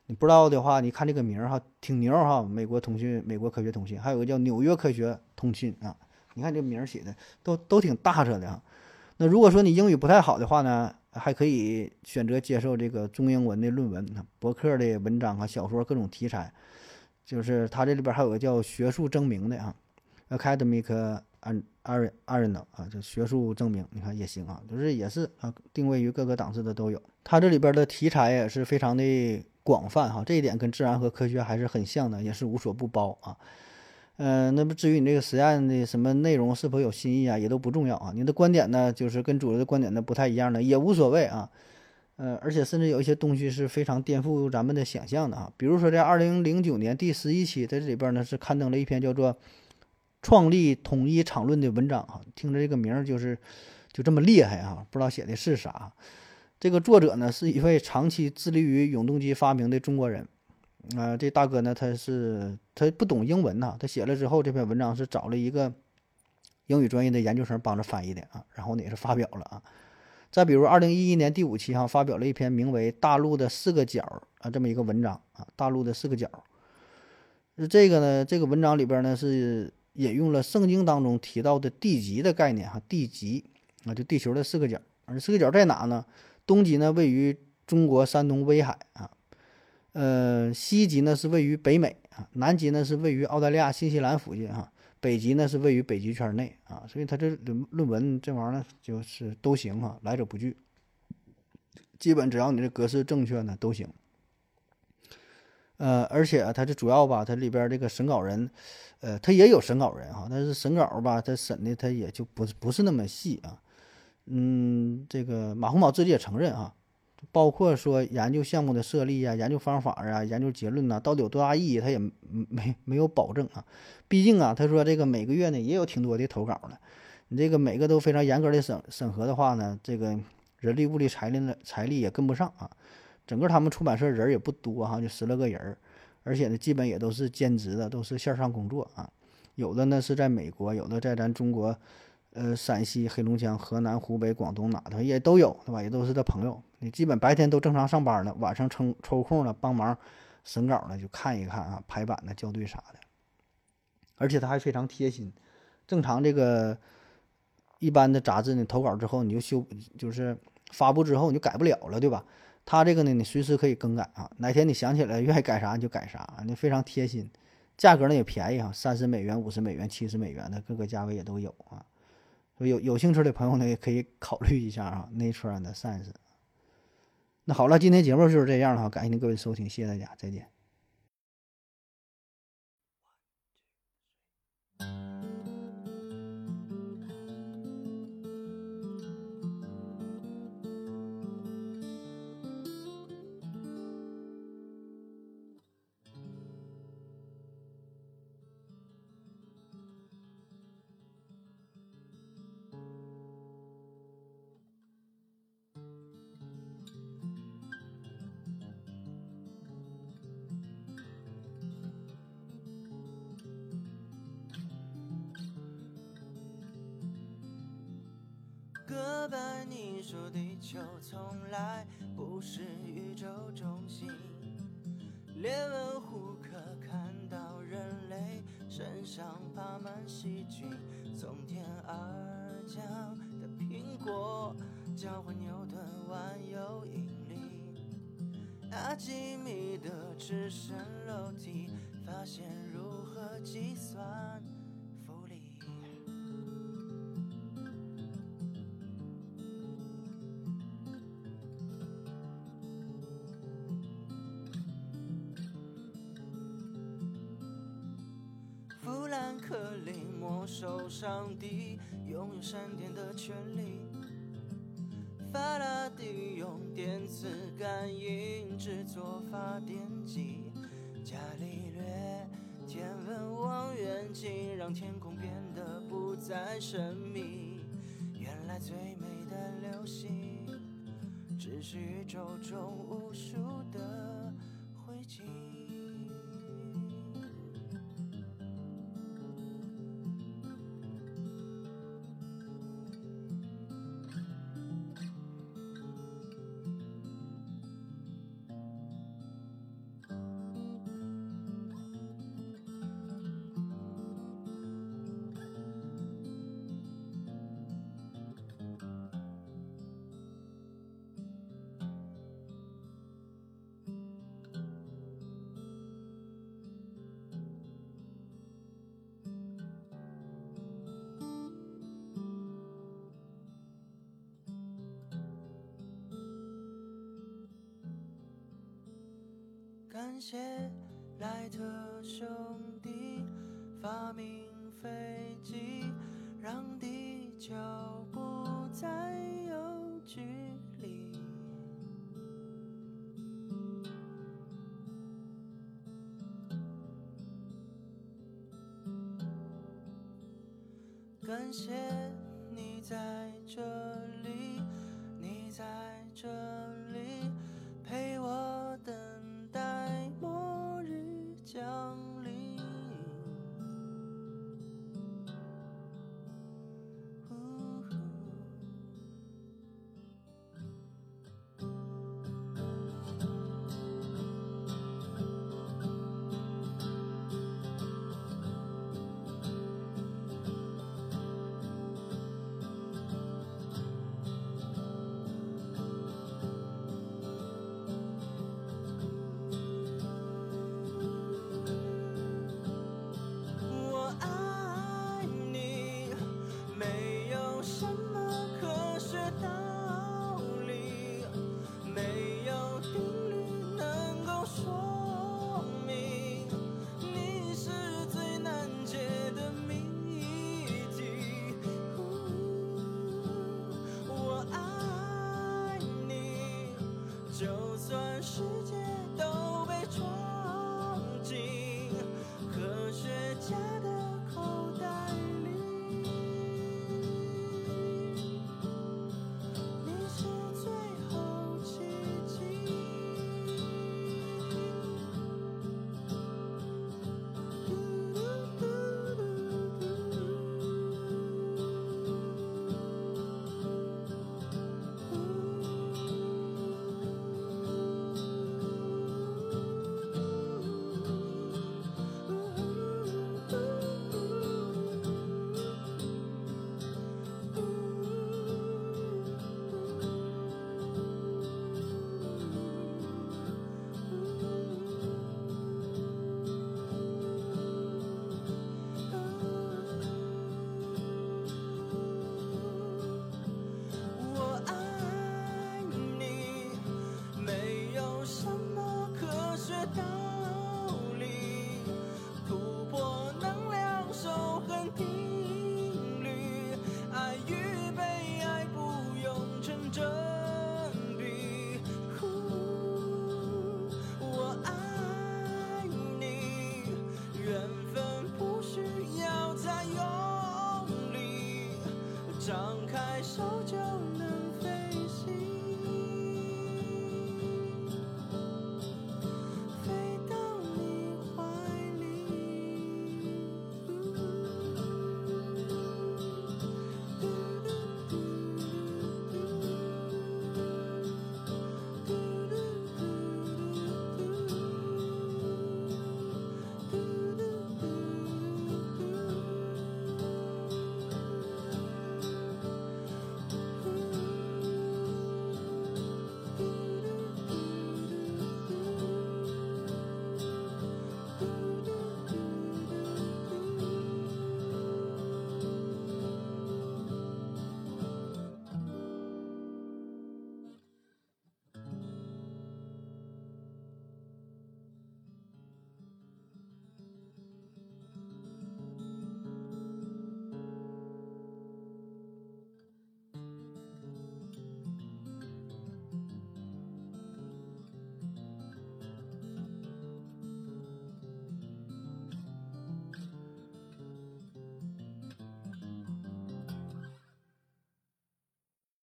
你不知道的话，你看这个名儿哈，挺牛哈。美国通讯，美国科学通讯，还有个叫纽约科学通讯啊。你看这名儿写的都都挺大着的哈。那如果说你英语不太好的话呢，还可以选择接受这个中英文的论文、博客的文章啊、小说各种题材。就是它这里边还有个叫学术证明的啊，academic an ar arena 啊，就学术证明，你看也行啊，就是也是啊，定位于各个档次的都有。它这里边的题材也是非常的。广泛哈，这一点跟自然和科学还是很像的，也是无所不包啊。嗯，那么至于你这个实验的什么内容是否有新意啊，也都不重要啊。你的观点呢，就是跟主流的观点呢不太一样的，也无所谓啊。呃，而且甚至有一些东西是非常颠覆咱们的想象的啊。比如说在二零零九年第十一期，在这里边呢是刊登了一篇叫做《创立统一场论》的文章啊，听着这个名儿就是就这么厉害啊，不知道写的是啥。这个作者呢是一位长期致力于永动机发明的中国人，啊，这大哥呢他是他不懂英文呐，他写了之后这篇文章是找了一个英语专业的研究生帮着翻译的啊，然后呢也是发表了啊。再比如二零一一年第五期哈发表了一篇名为《大陆的四个角》啊这么一个文章啊，大陆的四个角。那这个呢这个文章里边呢是引用了圣经当中提到的地极的概念哈，地极啊就地球的四个角，而四个角在哪呢？东极呢位于中国山东威海啊，呃，西极呢是位于北美啊，南极呢是位于澳大利亚新西兰附近哈，北极呢是位于北极圈内啊，所以他这论论文这玩意儿呢就是都行哈，来者不拒，基本只要你这格式正确呢都行。呃，而且他这主要吧，他里边这个审稿人，呃，他也有审稿人哈，但是审稿吧，他审的他也就不是不是那么细啊。嗯，这个马洪宝自己也承认啊，包括说研究项目的设立啊、研究方法啊、研究结论呐，到底有多大意义，他也没没有保证啊。毕竟啊，他说这个每个月呢也有挺多的投稿的，你这个每个都非常严格的审审核的话呢，这个人力、物力、财力呢财力也跟不上啊。整个他们出版社人也不多哈，就十来个人，而且呢基本也都是兼职的，都是线上工作啊。有的呢是在美国，有的在咱中国。呃，陕西、黑龙江、河南、湖北、广东哪的也都有，对吧？也都是他朋友。你基本白天都正常上班呢，晚上抽抽空了帮忙审稿呢，就看一看啊，排版呢、校对啥的。而且他还非常贴心。正常这个一般的杂志呢，投稿之后你就修，就是发布之后你就改不了了，对吧？他这个呢，你随时可以更改啊，哪天你想起来愿意改啥你就改啥，你非常贴心。价格呢也便宜啊，三十美元、五十美元、七十美元的各个价位也都有啊。有有兴趣的朋友呢，也可以考虑一下啊，Nature and Science。那好了，今天节目就是这样了哈，感谢您各位收听，谢谢大家，再见。没收上帝拥有闪电的权利。法拉第用电磁感应制作发电机，伽利略天文望远镜让天空变得不再神秘。原来最美的流星，只是宇宙中无数的灰烬。感谢莱特兄弟发明飞机，让地球不再有距离。感谢你在这